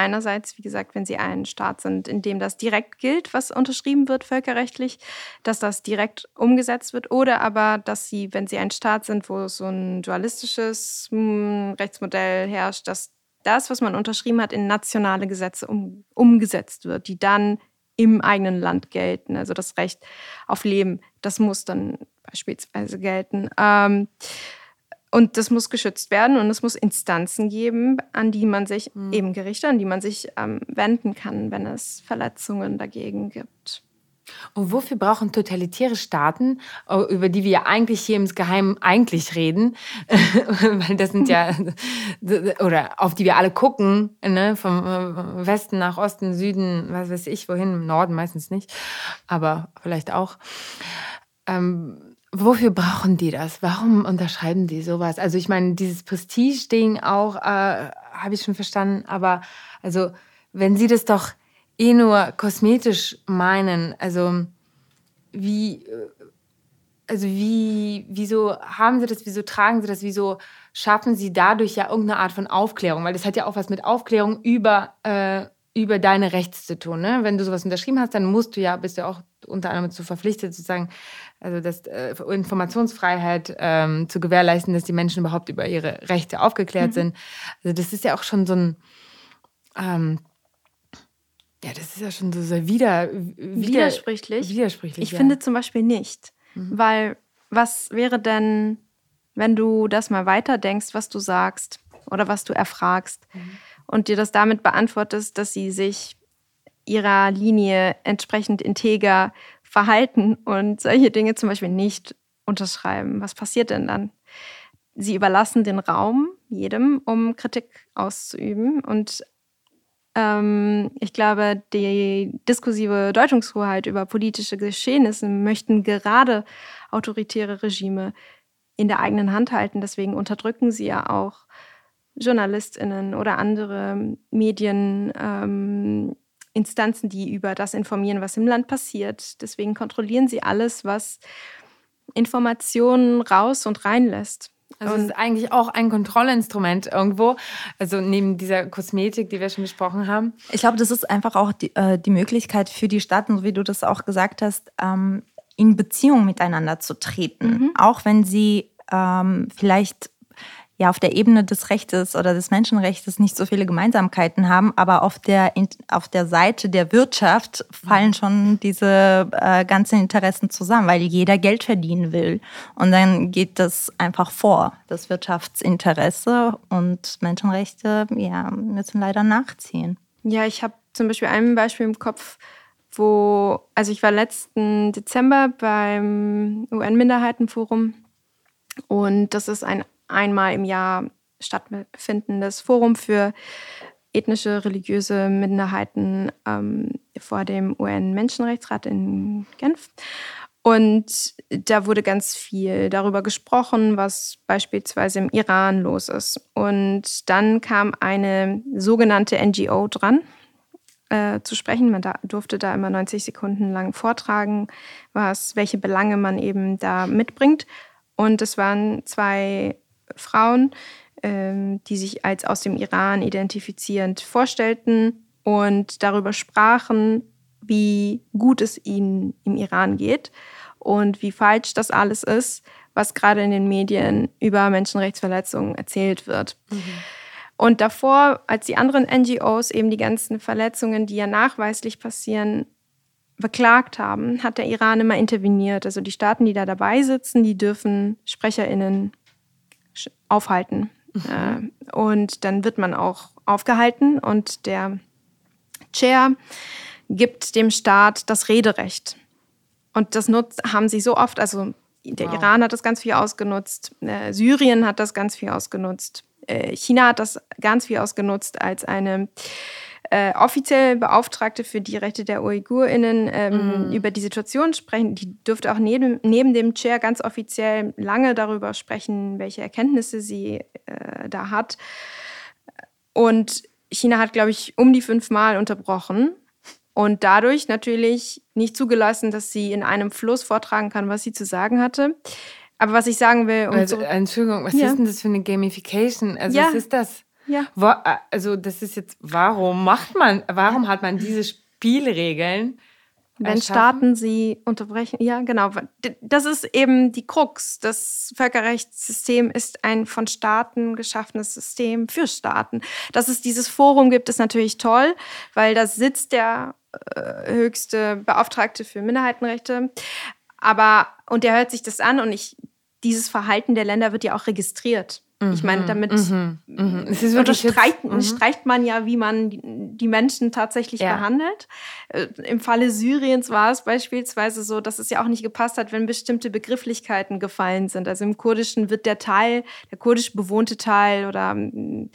C: einerseits, wie gesagt, wenn sie ein Staat sind, in dem das direkt gilt, was unterschrieben wird völkerrechtlich, dass das direkt umgesetzt wird, oder aber, dass sie, wenn sie ein Staat sind, wo so ein dualistisches hm, Rechtsmodell herrscht, dass das, was man unterschrieben hat, in nationale Gesetze um, umgesetzt wird, die dann im eigenen Land gelten. Also das Recht auf Leben, das muss dann beispielsweise gelten. Ähm, und das muss geschützt werden und es muss Instanzen geben, an die man sich, mhm. eben Gerichte, an die man sich ähm, wenden kann, wenn es Verletzungen dagegen gibt.
B: Und wofür brauchen totalitäre Staaten, oh, über die wir eigentlich hier im Geheimen eigentlich reden, weil das sind ja, oder auf die wir alle gucken, ne? vom äh, Westen nach Osten, Süden, was weiß ich, wohin, im Norden meistens nicht, aber vielleicht auch. Ähm, Wofür brauchen die das? Warum unterschreiben die sowas? Also ich meine, dieses Prestige-Ding auch, äh, habe ich schon verstanden, aber also wenn sie das doch eh nur kosmetisch meinen, also wie, äh, also wie, wieso haben sie das, wieso tragen sie das, wieso schaffen sie dadurch ja irgendeine Art von Aufklärung? Weil das hat ja auch was mit Aufklärung über, äh, über deine Rechte zu tun. Ne? Wenn du sowas unterschrieben hast, dann musst du ja, bist du auch unter anderem dazu verpflichtet, sozusagen also das äh, Informationsfreiheit ähm, zu gewährleisten, dass die Menschen überhaupt über ihre Rechte aufgeklärt mhm. sind. Also das ist ja auch schon so ein ähm, ja, das ist ja schon so sehr wider,
C: wider, widersprüchlich.
B: widersprüchlich.
C: Ich ja. finde zum Beispiel nicht, mhm. weil was wäre denn, wenn du das mal weiterdenkst, was du sagst oder was du erfragst mhm. und dir das damit beantwortest, dass sie sich ihrer Linie entsprechend integer verhalten und solche Dinge zum Beispiel nicht unterschreiben. Was passiert denn dann? Sie überlassen den Raum jedem, um Kritik auszuüben. Und ähm, ich glaube, die diskursive Deutungshoheit über politische Geschehnisse möchten gerade autoritäre Regime in der eigenen Hand halten. Deswegen unterdrücken sie ja auch JournalistInnen oder andere Medien, ähm, Instanzen, die über das informieren, was im Land passiert. Deswegen kontrollieren sie alles, was Informationen raus und reinlässt.
B: Also es ist eigentlich auch ein Kontrollinstrument irgendwo, also neben dieser Kosmetik, die wir schon besprochen haben.
A: Ich glaube, das ist einfach auch die, äh, die Möglichkeit für die Staaten, so wie du das auch gesagt hast, ähm, in Beziehung miteinander zu treten. Mhm. Auch wenn sie ähm, vielleicht ja auf der Ebene des Rechtes oder des Menschenrechts nicht so viele Gemeinsamkeiten haben, aber auf der, auf der Seite der Wirtschaft fallen schon diese äh, ganzen Interessen zusammen, weil jeder Geld verdienen will. Und dann geht das einfach vor, das Wirtschaftsinteresse und Menschenrechte ja, müssen leider nachziehen.
C: Ja, ich habe zum Beispiel ein Beispiel im Kopf, wo, also ich war letzten Dezember beim UN-Minderheitenforum und das ist ein einmal im Jahr stattfindendes Forum für ethnische, religiöse Minderheiten ähm, vor dem UN-Menschenrechtsrat in Genf. Und da wurde ganz viel darüber gesprochen, was beispielsweise im Iran los ist. Und dann kam eine sogenannte NGO dran äh, zu sprechen. Man da, durfte da immer 90 Sekunden lang vortragen, was, welche Belange man eben da mitbringt. Und es waren zwei Frauen, ähm, die sich als aus dem Iran identifizierend vorstellten und darüber sprachen, wie gut es ihnen im Iran geht und wie falsch das alles ist, was gerade in den Medien über Menschenrechtsverletzungen erzählt wird. Mhm. Und davor, als die anderen NGOs eben die ganzen Verletzungen, die ja nachweislich passieren, beklagt haben, hat der Iran immer interveniert. Also die Staaten, die da dabei sitzen, die dürfen Sprecherinnen aufhalten. Mhm. Äh, und dann wird man auch aufgehalten und der Chair gibt dem Staat das Rederecht. Und das nutzt, haben sie so oft, also der wow. Iran hat das ganz viel ausgenutzt, äh, Syrien hat das ganz viel ausgenutzt, äh, China hat das ganz viel ausgenutzt als eine äh, offiziell Beauftragte für die Rechte der UigurInnen ähm, mhm. über die Situation sprechen. Die dürfte auch neben, neben dem Chair ganz offiziell lange darüber sprechen, welche Erkenntnisse sie äh, da hat. Und China hat, glaube ich, um die fünfmal unterbrochen und dadurch natürlich nicht zugelassen, dass sie in einem Fluss vortragen kann, was sie zu sagen hatte. Aber was ich sagen will.
B: Um also, so, Entschuldigung, was ja. ist denn das für eine Gamification? Also, ja. was ist das?
C: Ja.
B: Also, das ist jetzt, warum macht man, warum hat man diese Spielregeln?
C: Wenn Staaten sie unterbrechen, ja, genau. Das ist eben die Krux. Das Völkerrechtssystem ist ein von Staaten geschaffenes System für Staaten. Dass es dieses Forum gibt, ist natürlich toll, weil da sitzt der äh, höchste Beauftragte für Minderheitenrechte. Aber, und der hört sich das an und ich, dieses Verhalten der Länder wird ja auch registriert. Ich meine, mhm, damit mhm, mhm. unterstreicht mhm. man ja, wie man die Menschen tatsächlich ja. behandelt. Äh, Im Falle Syriens war es beispielsweise so, dass es ja auch nicht gepasst hat, wenn bestimmte Begrifflichkeiten gefallen sind. Also im Kurdischen wird der Teil, der kurdisch bewohnte Teil oder äh,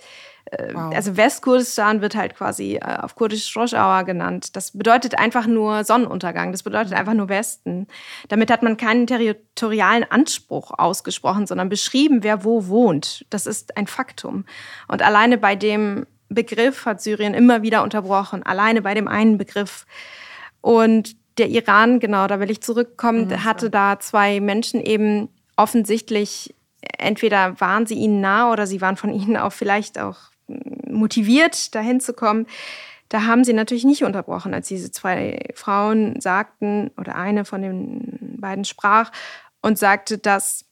C: wow. Also Westkurdistan wird halt quasi äh, auf Kurdisch Rojava genannt. Das bedeutet einfach nur Sonnenuntergang. Das bedeutet einfach nur Westen. Damit hat man keinen territorialen Anspruch ausgesprochen, sondern beschrieben, wer wo wohnt. Das ist ein Faktum. Und alleine bei dem Begriff hat Syrien immer wieder unterbrochen. Alleine bei dem einen Begriff. Und der Iran, genau, da will ich zurückkommen, mhm, hatte da zwei Menschen eben offensichtlich entweder waren sie ihnen nah oder sie waren von ihnen auch vielleicht auch motiviert, dahin zu kommen. Da haben sie natürlich nicht unterbrochen, als diese zwei Frauen sagten, oder eine von den beiden sprach und sagte, dass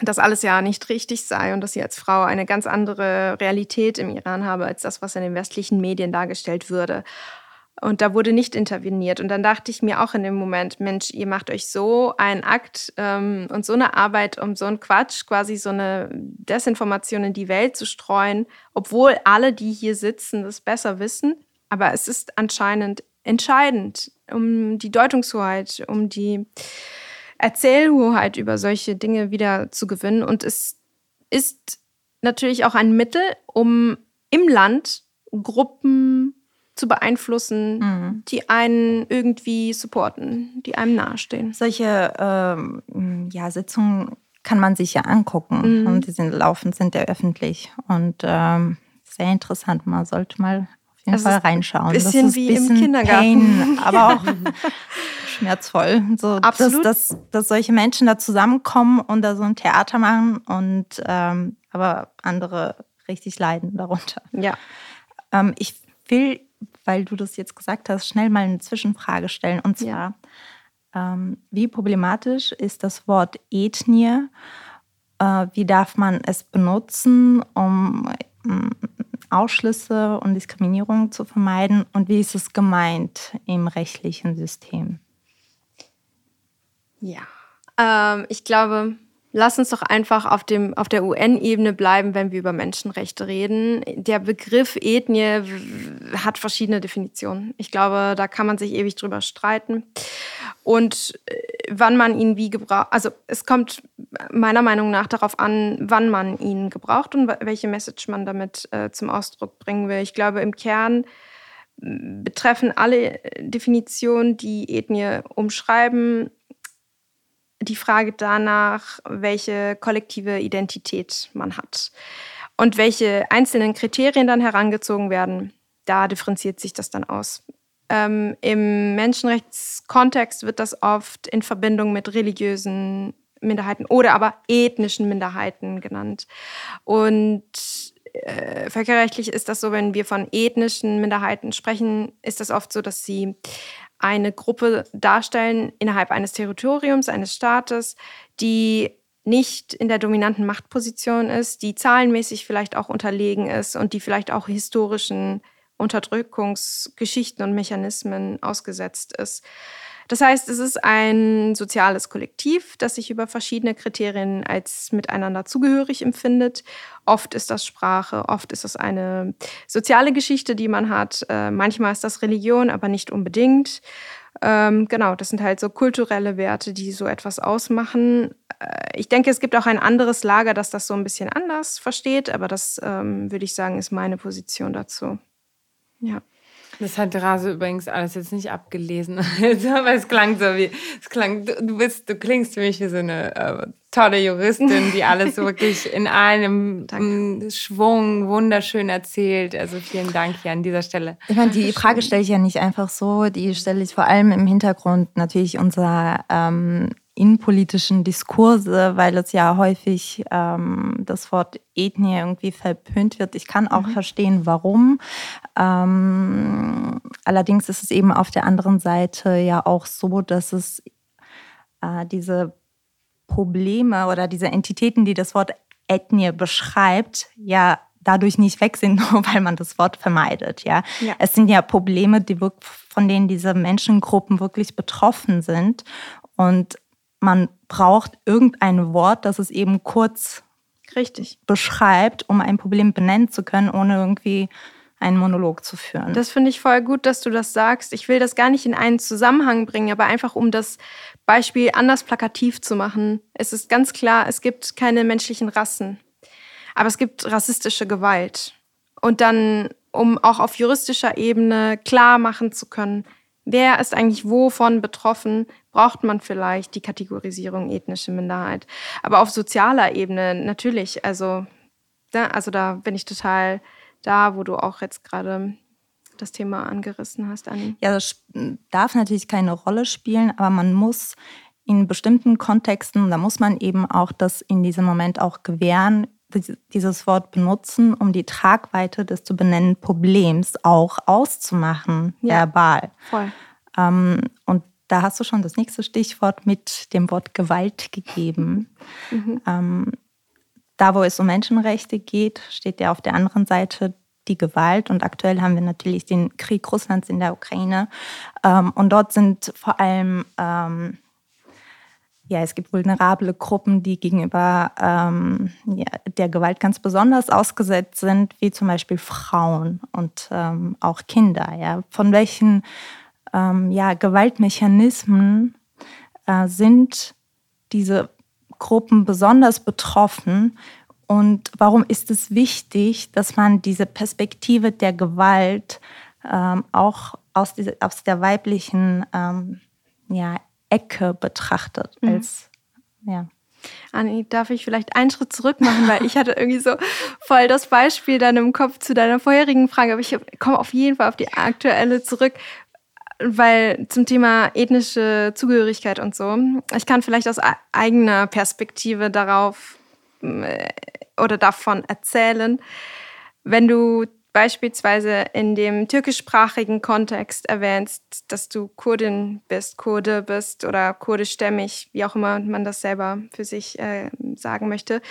C: das alles ja nicht richtig sei und dass sie als Frau eine ganz andere Realität im Iran habe als das, was in den westlichen Medien dargestellt würde. Und da wurde nicht interveniert. Und dann dachte ich mir auch in dem Moment, Mensch, ihr macht euch so einen Akt ähm, und so eine Arbeit, um so einen Quatsch, quasi so eine Desinformation in die Welt zu streuen, obwohl alle, die hier sitzen, das besser wissen. Aber es ist anscheinend entscheidend um die Deutungshoheit, um die Erzählhoheit über solche Dinge wieder zu gewinnen. Und es ist natürlich auch ein Mittel, um im Land Gruppen zu beeinflussen, mhm. die einen irgendwie supporten, die einem nahestehen.
A: Solche ähm, ja, Sitzungen kann man sich ja angucken mhm. und die sind laufend, sind ja öffentlich und ähm, sehr interessant. Man sollte mal auf jeden also Fall reinschauen.
C: Bisschen das ist wie bisschen im Kindergarten,
A: Pain, aber auch schmerzvoll. So, Absolut. Dass, dass, dass, solche Menschen da zusammenkommen und da so ein Theater machen und ähm, aber andere richtig leiden darunter.
C: Ja.
A: Ähm, ich will weil du das jetzt gesagt hast, schnell mal eine Zwischenfrage stellen. Und zwar, ja. ähm, wie problematisch ist das Wort Ethnie? Äh, wie darf man es benutzen, um ähm, Ausschlüsse und Diskriminierung zu vermeiden? Und wie ist es gemeint im rechtlichen System?
C: Ja, ähm, ich glaube, Lass uns doch einfach auf, dem, auf der UN-Ebene bleiben, wenn wir über Menschenrechte reden. Der Begriff Ethnie hat verschiedene Definitionen. Ich glaube, da kann man sich ewig drüber streiten. Und äh, wann man ihn wie gebraucht, also es kommt meiner Meinung nach darauf an, wann man ihn gebraucht und welche Message man damit äh, zum Ausdruck bringen will. Ich glaube, im Kern betreffen alle Definitionen, die Ethnie umschreiben, die Frage danach, welche kollektive Identität man hat. Und welche einzelnen Kriterien dann herangezogen werden, da differenziert sich das dann aus. Ähm, Im Menschenrechtskontext wird das oft in Verbindung mit religiösen Minderheiten oder aber ethnischen Minderheiten genannt. Und äh, völkerrechtlich ist das so, wenn wir von ethnischen Minderheiten sprechen, ist das oft so, dass sie eine Gruppe darstellen innerhalb eines Territoriums, eines Staates, die nicht in der dominanten Machtposition ist, die zahlenmäßig vielleicht auch unterlegen ist und die vielleicht auch historischen Unterdrückungsgeschichten und Mechanismen ausgesetzt ist. Das heißt, es ist ein soziales Kollektiv, das sich über verschiedene Kriterien als miteinander zugehörig empfindet. Oft ist das Sprache, oft ist das eine soziale Geschichte, die man hat. Äh, manchmal ist das Religion, aber nicht unbedingt. Ähm, genau, das sind halt so kulturelle Werte, die so etwas ausmachen. Äh, ich denke, es gibt auch ein anderes Lager, das das so ein bisschen anders versteht, aber das ähm, würde ich sagen, ist meine Position dazu. Ja.
B: Das hat Rase übrigens alles jetzt nicht abgelesen. Aber es klang so wie, es klang, du bist, du klingst für mich wie so eine äh, tolle Juristin, die alles wirklich in einem Danke. Schwung wunderschön erzählt. Also vielen Dank hier an dieser Stelle.
A: Ich meine, die Frage stelle ich ja nicht einfach so, die stelle ich vor allem im Hintergrund natürlich unserer ähm, innenpolitischen Diskurse, weil es ja häufig ähm, das Wort Ethnie irgendwie verpönt wird. Ich kann auch mhm. verstehen, warum. Ähm, allerdings ist es eben auf der anderen Seite ja auch so, dass es äh, diese Probleme oder diese Entitäten, die das Wort Ethnie beschreibt, ja dadurch nicht weg sind, nur weil man das Wort vermeidet. Ja, ja. es sind ja Probleme, die von denen diese Menschengruppen wirklich betroffen sind und man braucht irgendein Wort, das es eben kurz
C: Richtig.
A: beschreibt, um ein Problem benennen zu können, ohne irgendwie einen Monolog zu führen.
C: Das finde ich voll gut, dass du das sagst. Ich will das gar nicht in einen Zusammenhang bringen, aber einfach um das Beispiel anders plakativ zu machen. Es ist ganz klar, es gibt keine menschlichen Rassen, aber es gibt rassistische Gewalt. Und dann, um auch auf juristischer Ebene klar machen zu können, wer ist eigentlich wovon betroffen, braucht man vielleicht die Kategorisierung ethnische Minderheit. Aber auf sozialer Ebene natürlich, also, da, also da bin ich total da, wo du auch jetzt gerade das Thema angerissen hast, Anni.
A: Ja, das darf natürlich keine Rolle spielen, aber man muss in bestimmten Kontexten, da muss man eben auch das in diesem Moment auch gewähren, dieses Wort benutzen, um die Tragweite des zu benennenden Problems auch auszumachen, ja, verbal. Voll. Ähm, und da hast du schon das nächste Stichwort mit dem Wort Gewalt gegeben. Mhm. Ähm, da, wo es um Menschenrechte geht, steht ja auf der anderen Seite die Gewalt. Und aktuell haben wir natürlich den Krieg Russlands in der Ukraine. Ähm, und dort sind vor allem, ähm, ja, es gibt vulnerable Gruppen, die gegenüber ähm, ja, der Gewalt ganz besonders ausgesetzt sind, wie zum Beispiel Frauen und ähm, auch Kinder. Ja. Von welchen ähm, ja, Gewaltmechanismen äh, sind diese Gruppen besonders betroffen und warum ist es wichtig, dass man diese Perspektive der Gewalt ähm, auch aus, diese, aus der weiblichen ähm, ja, Ecke betrachtet? Mhm. Als,
C: ja. Anni, darf ich vielleicht einen Schritt zurück machen, weil ich hatte irgendwie so voll das Beispiel dann im Kopf zu deiner vorherigen Frage, aber ich komme auf jeden Fall auf die aktuelle zurück, weil zum Thema ethnische Zugehörigkeit und so, ich kann vielleicht aus eigener Perspektive darauf äh, oder davon erzählen, wenn du beispielsweise in dem türkischsprachigen Kontext erwähnst, dass du Kurdin bist, Kurde bist oder kurdischstämmig, wie auch immer man das selber für sich äh, sagen möchte,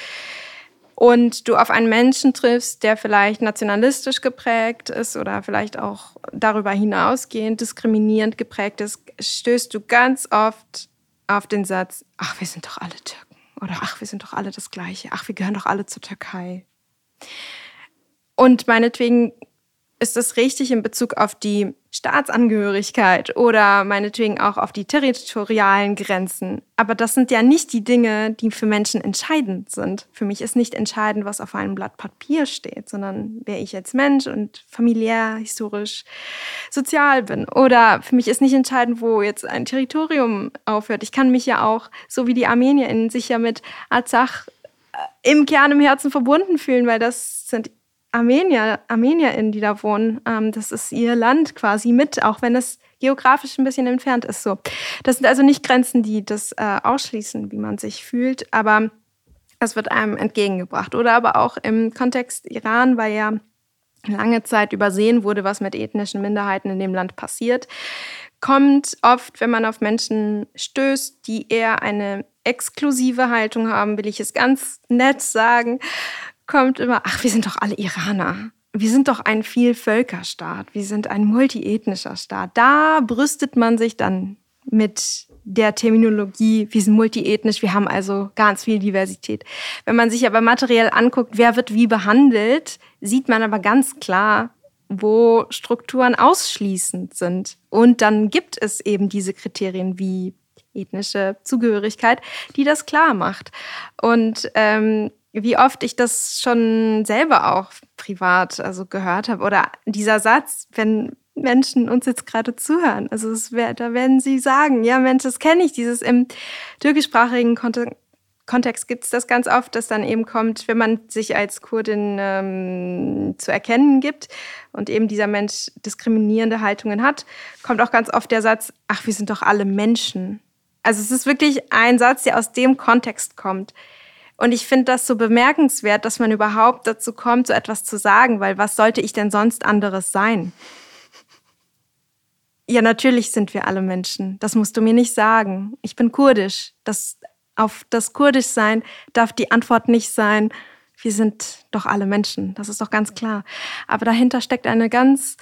C: und du auf einen Menschen triffst, der vielleicht nationalistisch geprägt ist oder vielleicht auch darüber hinausgehend diskriminierend geprägt ist, stößt du ganz oft auf den Satz, ach, wir sind doch alle Türken oder ach, wir sind doch alle das Gleiche, ach, wir gehören doch alle zur Türkei. Und meinetwegen ist das richtig in Bezug auf die Staatsangehörigkeit oder meinetwegen auch auf die territorialen Grenzen. Aber das sind ja nicht die Dinge, die für Menschen entscheidend sind. Für mich ist nicht entscheidend, was auf einem Blatt Papier steht, sondern wer ich als Mensch und familiär, historisch, sozial bin. Oder für mich ist nicht entscheidend, wo jetzt ein Territorium aufhört. Ich kann mich ja auch, so wie die Armenier in sich ja mit Arzach äh, im Kern, im Herzen verbunden fühlen, weil das sind Armenier, ArmenierInnen, die da wohnen. Ähm, das ist ihr Land quasi mit, auch wenn es geografisch ein bisschen entfernt ist. So. Das sind also nicht Grenzen, die das äh, ausschließen, wie man sich fühlt, aber es wird einem entgegengebracht. Oder aber auch im Kontext Iran, weil ja lange Zeit übersehen wurde, was mit ethnischen Minderheiten in dem Land passiert, kommt oft, wenn man auf Menschen stößt, die eher eine exklusive Haltung haben, will ich es ganz nett sagen, kommt immer, ach, wir sind doch alle Iraner. Wir sind doch ein Vielvölkerstaat. Wir sind ein multiethnischer Staat. Da brüstet man sich dann mit der Terminologie, wir sind multiethnisch, wir haben also ganz viel Diversität. Wenn man sich aber materiell anguckt, wer wird wie behandelt, sieht man aber ganz klar, wo Strukturen ausschließend sind. Und dann gibt es eben diese Kriterien wie ethnische Zugehörigkeit, die das klar macht. Und ähm, wie oft ich das schon selber auch privat also gehört habe oder dieser Satz, wenn Menschen uns jetzt gerade zuhören. Also wär, da werden sie sagen, ja Mensch, das kenne ich, dieses im türkischsprachigen Kontext. Kontext gibt es das ganz oft, dass dann eben kommt, wenn man sich als Kurdin ähm, zu erkennen gibt und eben dieser Mensch diskriminierende Haltungen hat, kommt auch ganz oft der Satz, ach, wir sind doch alle Menschen. Also es ist wirklich ein Satz, der aus dem Kontext kommt. Und ich finde das so bemerkenswert, dass man überhaupt dazu kommt, so etwas zu sagen, weil was sollte ich denn sonst anderes sein? Ja, natürlich sind wir alle Menschen. Das musst du mir nicht sagen. Ich bin kurdisch. Das, auf das Kurdischsein darf die Antwort nicht sein, wir sind doch alle Menschen. Das ist doch ganz klar. Aber dahinter steckt eine ganz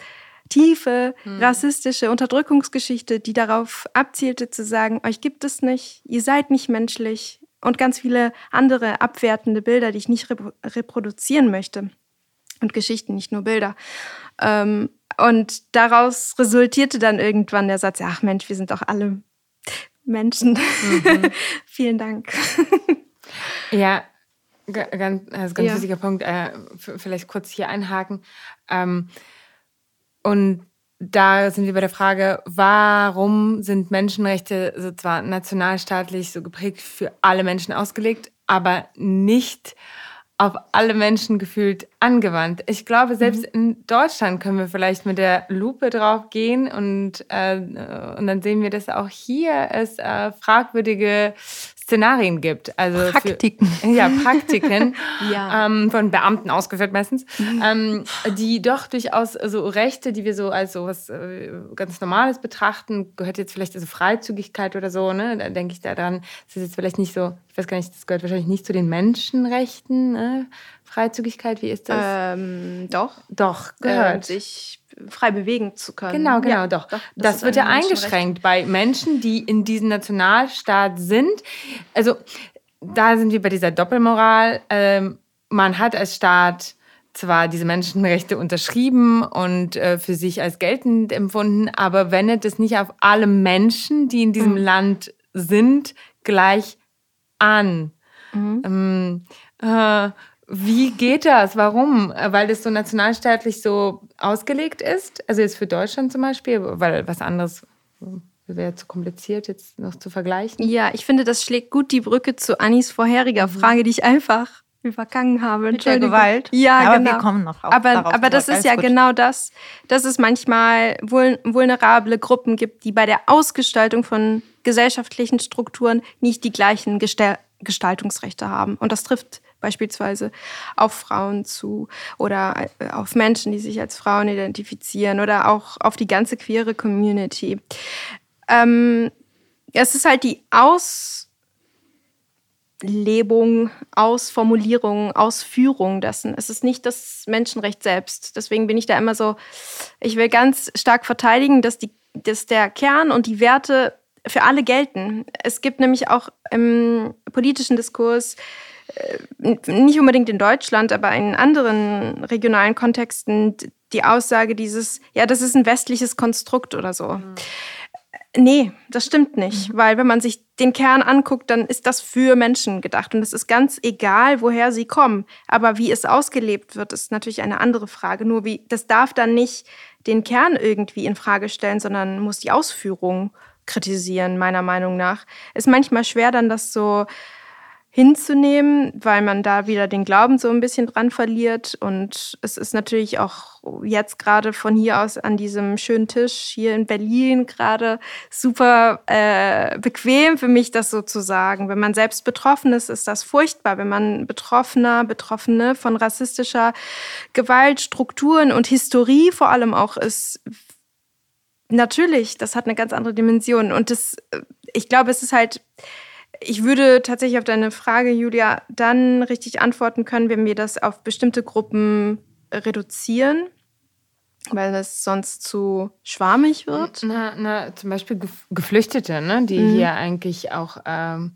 C: tiefe hm. rassistische Unterdrückungsgeschichte, die darauf abzielte zu sagen, euch gibt es nicht, ihr seid nicht menschlich und ganz viele andere abwertende Bilder, die ich nicht reproduzieren möchte. Und Geschichten, nicht nur Bilder. Ähm, und daraus resultierte dann irgendwann der Satz, ach Mensch, wir sind doch alle Menschen. Mhm. Vielen Dank.
B: ja, ganz, also ganz ja. wichtiger Punkt. Äh, vielleicht kurz hier einhaken. Ähm, und da sind wir bei der Frage, warum sind Menschenrechte so zwar nationalstaatlich so geprägt für alle Menschen ausgelegt, aber nicht auf alle Menschen gefühlt angewandt. Ich glaube, selbst mhm. in Deutschland können wir vielleicht mit der Lupe drauf gehen und, äh, und dann sehen wir, dass auch hier es äh, fragwürdige Szenarien gibt. Also
A: Praktiken.
B: Für, ja, Praktiken ja. Ähm, von Beamten ausgeführt meistens, mhm. ähm, die doch durchaus so Rechte, die wir so als so was äh, ganz Normales betrachten, gehört jetzt vielleicht also Freizügigkeit oder so, ne? Da denke ich daran, das ist jetzt vielleicht nicht so, ich weiß gar nicht, das gehört wahrscheinlich nicht zu den Menschenrechten, ne? Freizügigkeit, wie ist das?
C: Ähm, doch.
B: Doch, gehört.
C: Äh, sich frei bewegen zu können.
B: Genau, genau, ja, doch. doch. Das, das wird ja eingeschränkt bei Menschen, die in diesem Nationalstaat sind. Also da sind wir bei dieser Doppelmoral. Ähm, man hat als Staat zwar diese Menschenrechte unterschrieben und äh, für sich als geltend empfunden, aber wendet es nicht auf alle Menschen, die in diesem mhm. Land sind, gleich an. Mhm. Ähm, äh, wie geht das? Warum? Weil das so nationalstaatlich so ausgelegt ist? Also jetzt für Deutschland zum Beispiel, weil was anderes wäre zu kompliziert jetzt noch zu vergleichen.
C: Ja, ich finde, das schlägt gut die Brücke zu Annis vorheriger mhm. Frage, die ich einfach übergangen habe.
A: Mit der Gewalt.
C: Ja,
A: aber
C: genau.
A: wir kommen noch
C: auf, Aber, aber das ist ja gut. genau das, dass es manchmal vulnerable Gruppen gibt, die bei der Ausgestaltung von gesellschaftlichen Strukturen nicht die gleichen Gestaltungsrechte haben. Und das trifft beispielsweise auf Frauen zu oder äh, auf Menschen, die sich als Frauen identifizieren oder auch auf die ganze queere Community. Ähm, es ist halt die Auslebung, Ausformulierung, Ausführung dessen. Es ist nicht das Menschenrecht selbst. Deswegen bin ich da immer so, ich will ganz stark verteidigen, dass, die, dass der Kern und die Werte für alle gelten. Es gibt nämlich auch im politischen Diskurs nicht unbedingt in Deutschland, aber in anderen regionalen Kontexten die Aussage dieses, ja, das ist ein westliches Konstrukt oder so. Mhm. Nee, das stimmt nicht, mhm. weil wenn man sich den Kern anguckt, dann ist das für Menschen gedacht und es ist ganz egal, woher sie kommen. Aber wie es ausgelebt wird, ist natürlich eine andere Frage. Nur wie, das darf dann nicht den Kern irgendwie in Frage stellen, sondern muss die Ausführung kritisieren, meiner Meinung nach. Ist manchmal schwer, dann das so hinzunehmen, weil man da wieder den Glauben so ein bisschen dran verliert. Und es ist natürlich auch jetzt gerade von hier aus an diesem schönen Tisch hier in Berlin gerade super äh, bequem für mich, das so zu sagen. Wenn man selbst betroffen ist, ist das furchtbar. Wenn man Betroffener, Betroffene von rassistischer Gewalt, Strukturen und Historie vor allem auch ist, natürlich, das hat eine ganz andere Dimension. Und das, ich glaube, es ist halt ich würde tatsächlich auf deine Frage, Julia, dann richtig antworten können, wenn wir das auf bestimmte Gruppen reduzieren. weil das sonst zu schwarmig wird?
B: Na, na zum Beispiel Geflüchtete, ne? die mhm. hier eigentlich auch ähm,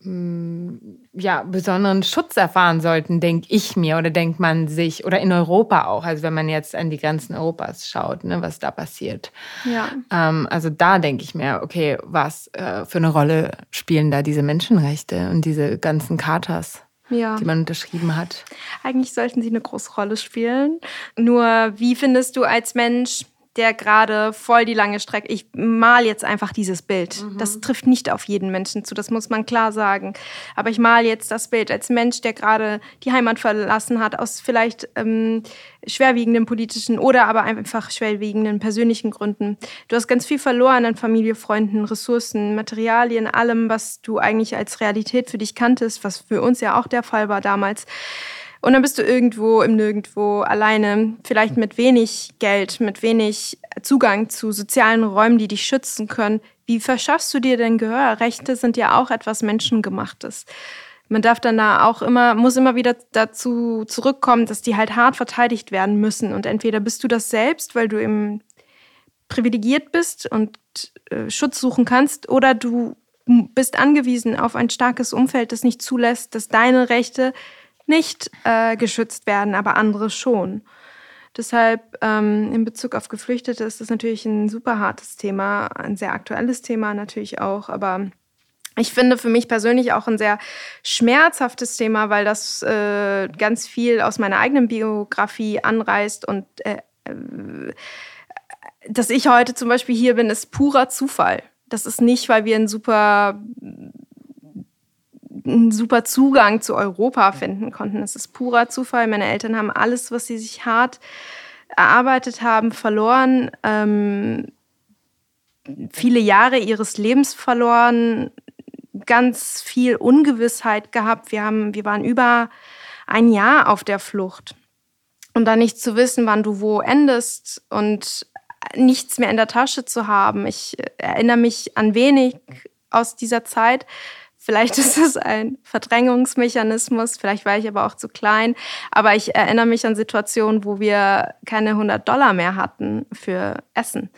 B: ja, besonderen Schutz erfahren sollten, denke ich mir oder denkt man sich, oder in Europa auch, also wenn man jetzt an die Grenzen Europas schaut, ne, was da passiert.
C: Ja.
B: Ähm, also da denke ich mir, okay, was äh, für eine Rolle spielen da diese Menschenrechte und diese ganzen Chartas? ja. die man unterschrieben hat.
C: Eigentlich sollten sie eine große Rolle spielen. Nur wie findest du als Mensch der gerade voll die lange Strecke. Ich mal jetzt einfach dieses Bild. Mhm. Das trifft nicht auf jeden Menschen zu, das muss man klar sagen. Aber ich mal jetzt das Bild als Mensch, der gerade die Heimat verlassen hat, aus vielleicht ähm, schwerwiegenden politischen oder aber einfach schwerwiegenden persönlichen Gründen. Du hast ganz viel verloren an Familie, Freunden, Ressourcen, Materialien, allem, was du eigentlich als Realität für dich kanntest, was für uns ja auch der Fall war damals. Und dann bist du irgendwo im Nirgendwo alleine, vielleicht mit wenig Geld, mit wenig Zugang zu sozialen Räumen, die dich schützen können. Wie verschaffst du dir denn Gehör? Rechte sind ja auch etwas Menschengemachtes. Man darf dann da auch immer, muss immer wieder dazu zurückkommen, dass die halt hart verteidigt werden müssen. Und entweder bist du das selbst, weil du eben privilegiert bist und äh, Schutz suchen kannst, oder du bist angewiesen auf ein starkes Umfeld, das nicht zulässt, dass deine Rechte nicht äh, geschützt werden, aber andere schon. Deshalb ähm, in Bezug auf Geflüchtete ist das natürlich ein super hartes Thema, ein sehr aktuelles Thema natürlich auch, aber ich finde für mich persönlich auch ein sehr schmerzhaftes Thema, weil das äh, ganz viel aus meiner eigenen Biografie anreißt und äh, äh, dass ich heute zum Beispiel hier bin, ist purer Zufall. Das ist nicht, weil wir ein super einen super Zugang zu Europa finden konnten. Es ist purer Zufall. Meine Eltern haben alles, was sie sich hart erarbeitet haben, verloren. Ähm, viele Jahre ihres Lebens verloren, ganz viel Ungewissheit gehabt. Wir, haben, wir waren über ein Jahr auf der Flucht. Und dann nicht zu wissen, wann du wo endest und nichts mehr in der Tasche zu haben. Ich erinnere mich an wenig aus dieser Zeit, Vielleicht ist es ein Verdrängungsmechanismus, vielleicht war ich aber auch zu klein. Aber ich erinnere mich an Situationen, wo wir keine 100 Dollar mehr hatten für Essen.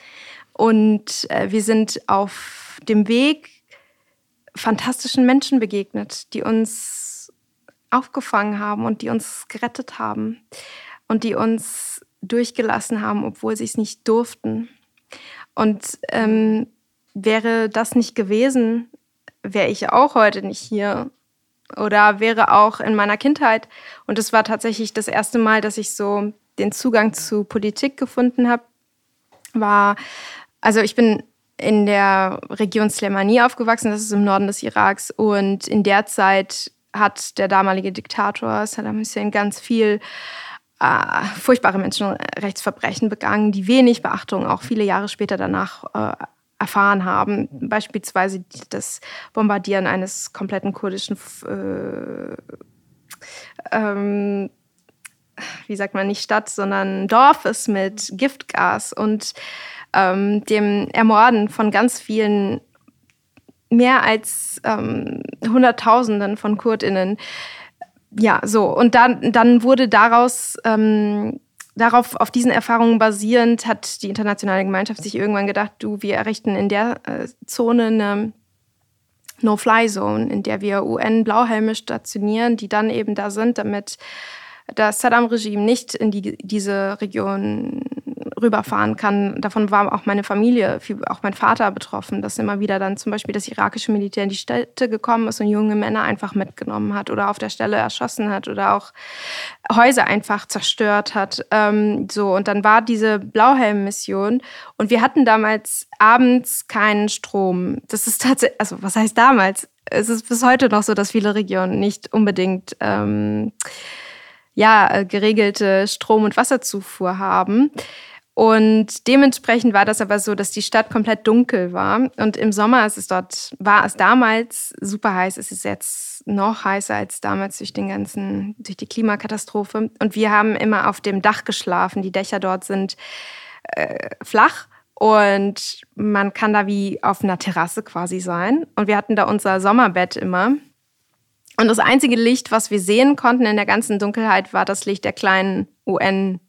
C: Und äh, wir sind auf dem Weg fantastischen Menschen begegnet, die uns aufgefangen haben und die uns gerettet haben und die uns durchgelassen haben, obwohl sie es nicht durften. Und ähm, wäre das nicht gewesen, wäre ich auch heute nicht hier oder wäre auch in meiner Kindheit. Und es war tatsächlich das erste Mal, dass ich so den Zugang zu Politik gefunden habe. War, also ich bin in der Region Slemani aufgewachsen, das ist im Norden des Iraks. Und in der Zeit hat der damalige Diktator Saddam Hussein ganz viel äh, furchtbare Menschenrechtsverbrechen begangen, die wenig Beachtung auch viele Jahre später danach äh, erfahren haben. Beispielsweise das Bombardieren eines kompletten kurdischen, äh, ähm, wie sagt man, nicht Stadt, sondern Dorfes mit Giftgas und ähm, dem Ermorden von ganz vielen, mehr als ähm, Hunderttausenden von KurdInnen. Ja, so. Und dann, dann wurde daraus ähm, darauf, auf diesen Erfahrungen basierend, hat die internationale Gemeinschaft sich irgendwann gedacht, du, wir errichten in der äh, Zone eine No-Fly-Zone, in der wir UN-Blauhelme stationieren, die dann eben da sind, damit das Saddam-Regime nicht in die, diese Region rüberfahren kann. Davon war auch meine Familie, auch mein Vater betroffen, dass immer wieder dann zum Beispiel das irakische Militär in die Städte gekommen ist und junge Männer einfach mitgenommen hat oder auf der Stelle erschossen hat oder auch Häuser einfach zerstört hat. Ähm, so und dann war diese Blauhelm-Mission und wir hatten damals abends keinen Strom. Das ist tatsächlich, also was heißt damals? Es ist bis heute noch so, dass viele Regionen nicht unbedingt ähm, ja, geregelte Strom- und Wasserzufuhr haben. Und dementsprechend war das aber so, dass die Stadt komplett dunkel war. Und im Sommer ist es dort, war es damals super heiß. Es ist jetzt noch heißer als damals durch den ganzen, durch die Klimakatastrophe. Und wir haben immer auf dem Dach geschlafen. Die Dächer dort sind äh, flach. Und man kann da wie auf einer Terrasse quasi sein. Und wir hatten da unser Sommerbett immer. Und das einzige Licht, was wir sehen konnten in der ganzen Dunkelheit, war das Licht der kleinen UN-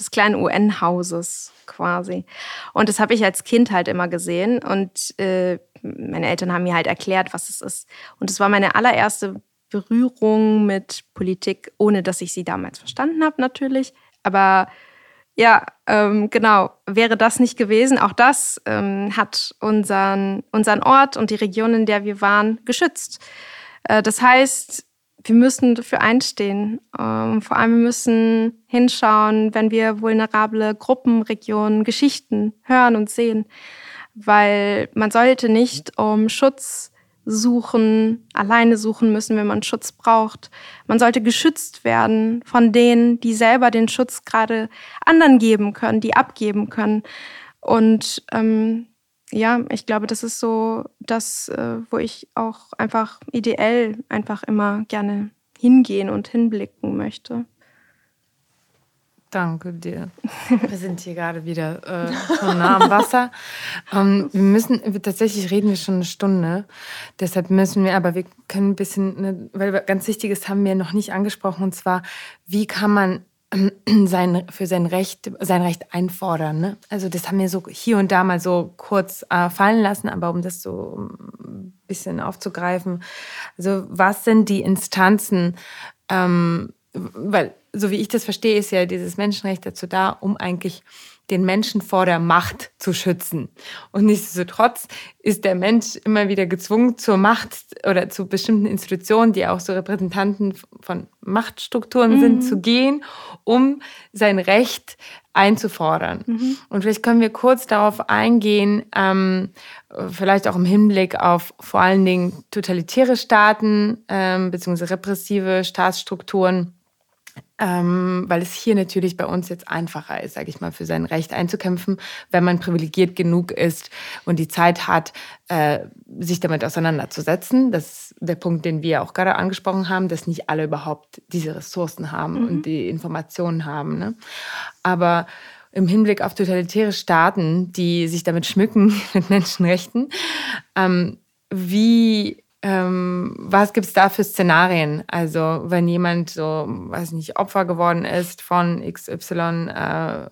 C: des kleinen UN-Hauses quasi. Und das habe ich als Kind halt immer gesehen. Und äh, meine Eltern haben mir halt erklärt, was es ist. Und es war meine allererste Berührung mit Politik, ohne dass ich sie damals verstanden habe, natürlich. Aber ja, ähm, genau, wäre das nicht gewesen. Auch das ähm, hat unseren, unseren Ort und die Region, in der wir waren, geschützt. Äh, das heißt, wir müssen dafür einstehen. Ähm, vor allem wir müssen hinschauen, wenn wir vulnerable Gruppen, Regionen, Geschichten hören und sehen. Weil man sollte nicht um Schutz suchen, alleine suchen müssen, wenn man Schutz braucht. Man sollte geschützt werden von denen, die selber den Schutz gerade anderen geben können, die abgeben können. Und ähm, ja, ich glaube, das ist so das, äh, wo ich auch einfach ideell einfach immer gerne hingehen und hinblicken möchte.
B: Danke dir. Wir sind hier gerade wieder äh, schon nah am Wasser. Ähm, wir müssen, tatsächlich reden wir schon eine Stunde. Deshalb müssen wir, aber wir können ein bisschen, ne, weil ganz Wichtiges haben wir noch nicht angesprochen, und zwar, wie kann man sein, für sein Recht, sein Recht einfordern. Ne? Also das haben wir so hier und da mal so kurz äh, fallen lassen, aber um das so ein bisschen aufzugreifen. Also was sind die Instanzen, ähm, weil so wie ich das verstehe, ist ja dieses Menschenrecht dazu da, um eigentlich den Menschen vor der Macht zu schützen. Und nichtsdestotrotz ist der Mensch immer wieder gezwungen zur Macht oder zu bestimmten Institutionen, die auch so Repräsentanten von Machtstrukturen mhm. sind, zu gehen, um sein Recht einzufordern. Mhm. Und vielleicht können wir kurz darauf eingehen, ähm, vielleicht auch im Hinblick auf vor allen Dingen totalitäre Staaten ähm, bzw. repressive Staatsstrukturen ähm, weil es hier natürlich bei uns jetzt einfacher ist, sage ich mal, für sein Recht einzukämpfen, wenn man privilegiert genug ist und die Zeit hat, äh, sich damit auseinanderzusetzen. Das ist der Punkt, den wir auch gerade angesprochen haben, dass nicht alle überhaupt diese Ressourcen haben mhm. und die Informationen haben. Ne? Aber im Hinblick auf totalitäre Staaten, die sich damit schmücken mit Menschenrechten, ähm, wie ähm, was gibt es da für Szenarien? Also wenn jemand so, weiß nicht, Opfer geworden ist von XY, äh,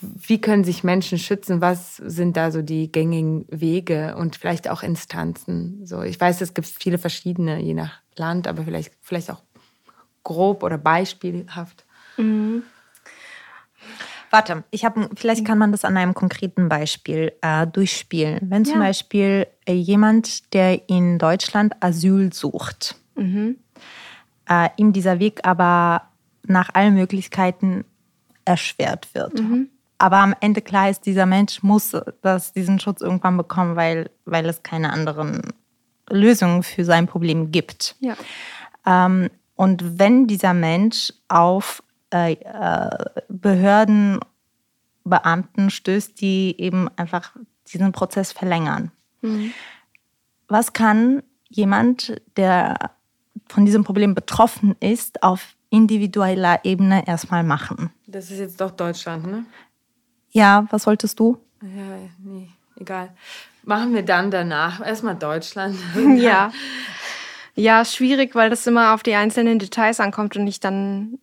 B: wie können sich Menschen schützen? Was sind da so die gängigen Wege und vielleicht auch Instanzen? So, ich weiß, es gibt viele verschiedene, je nach Land, aber vielleicht, vielleicht auch grob oder beispielhaft. Mhm.
A: Warte, ich habe, vielleicht kann man das an einem konkreten Beispiel äh, durchspielen. Wenn zum ja. Beispiel äh, jemand, der in Deutschland Asyl sucht, mhm. äh, ihm dieser Weg aber nach allen Möglichkeiten erschwert wird. Mhm. Aber am Ende klar ist, dieser Mensch muss das, diesen Schutz irgendwann bekommen, weil, weil es keine anderen Lösungen für sein Problem gibt. Ja. Ähm, und wenn dieser Mensch auf äh, äh, Behördenbeamten stößt, die eben einfach diesen Prozess verlängern. Mhm. Was kann jemand, der von diesem Problem betroffen ist, auf individueller Ebene erstmal machen?
B: Das ist jetzt doch Deutschland, ne?
A: Ja, was wolltest du?
B: Ja, nee, egal. Machen wir dann danach. Erstmal Deutschland.
C: ja. Ja, schwierig, weil das immer auf die einzelnen Details ankommt und ich dann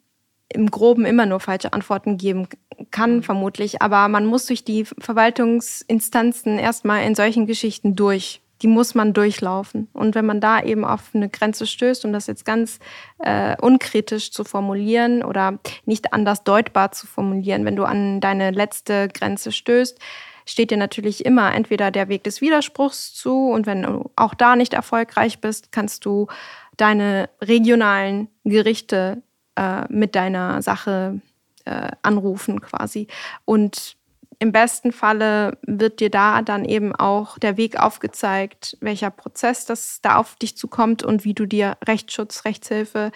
C: im Groben immer nur falsche Antworten geben kann, mhm. vermutlich. Aber man muss durch die Verwaltungsinstanzen erstmal in solchen Geschichten durch. Die muss man durchlaufen. Und wenn man da eben auf eine Grenze stößt, um das jetzt ganz äh, unkritisch zu formulieren oder nicht anders deutbar zu formulieren, wenn du an deine letzte Grenze stößt, steht dir natürlich immer entweder der Weg des Widerspruchs zu und wenn du auch da nicht erfolgreich bist, kannst du deine regionalen Gerichte äh, mit deiner Sache äh, anrufen quasi. Und im besten Falle wird dir da dann eben auch der Weg aufgezeigt, welcher Prozess das da auf dich zukommt und wie du dir Rechtsschutz, Rechtshilfe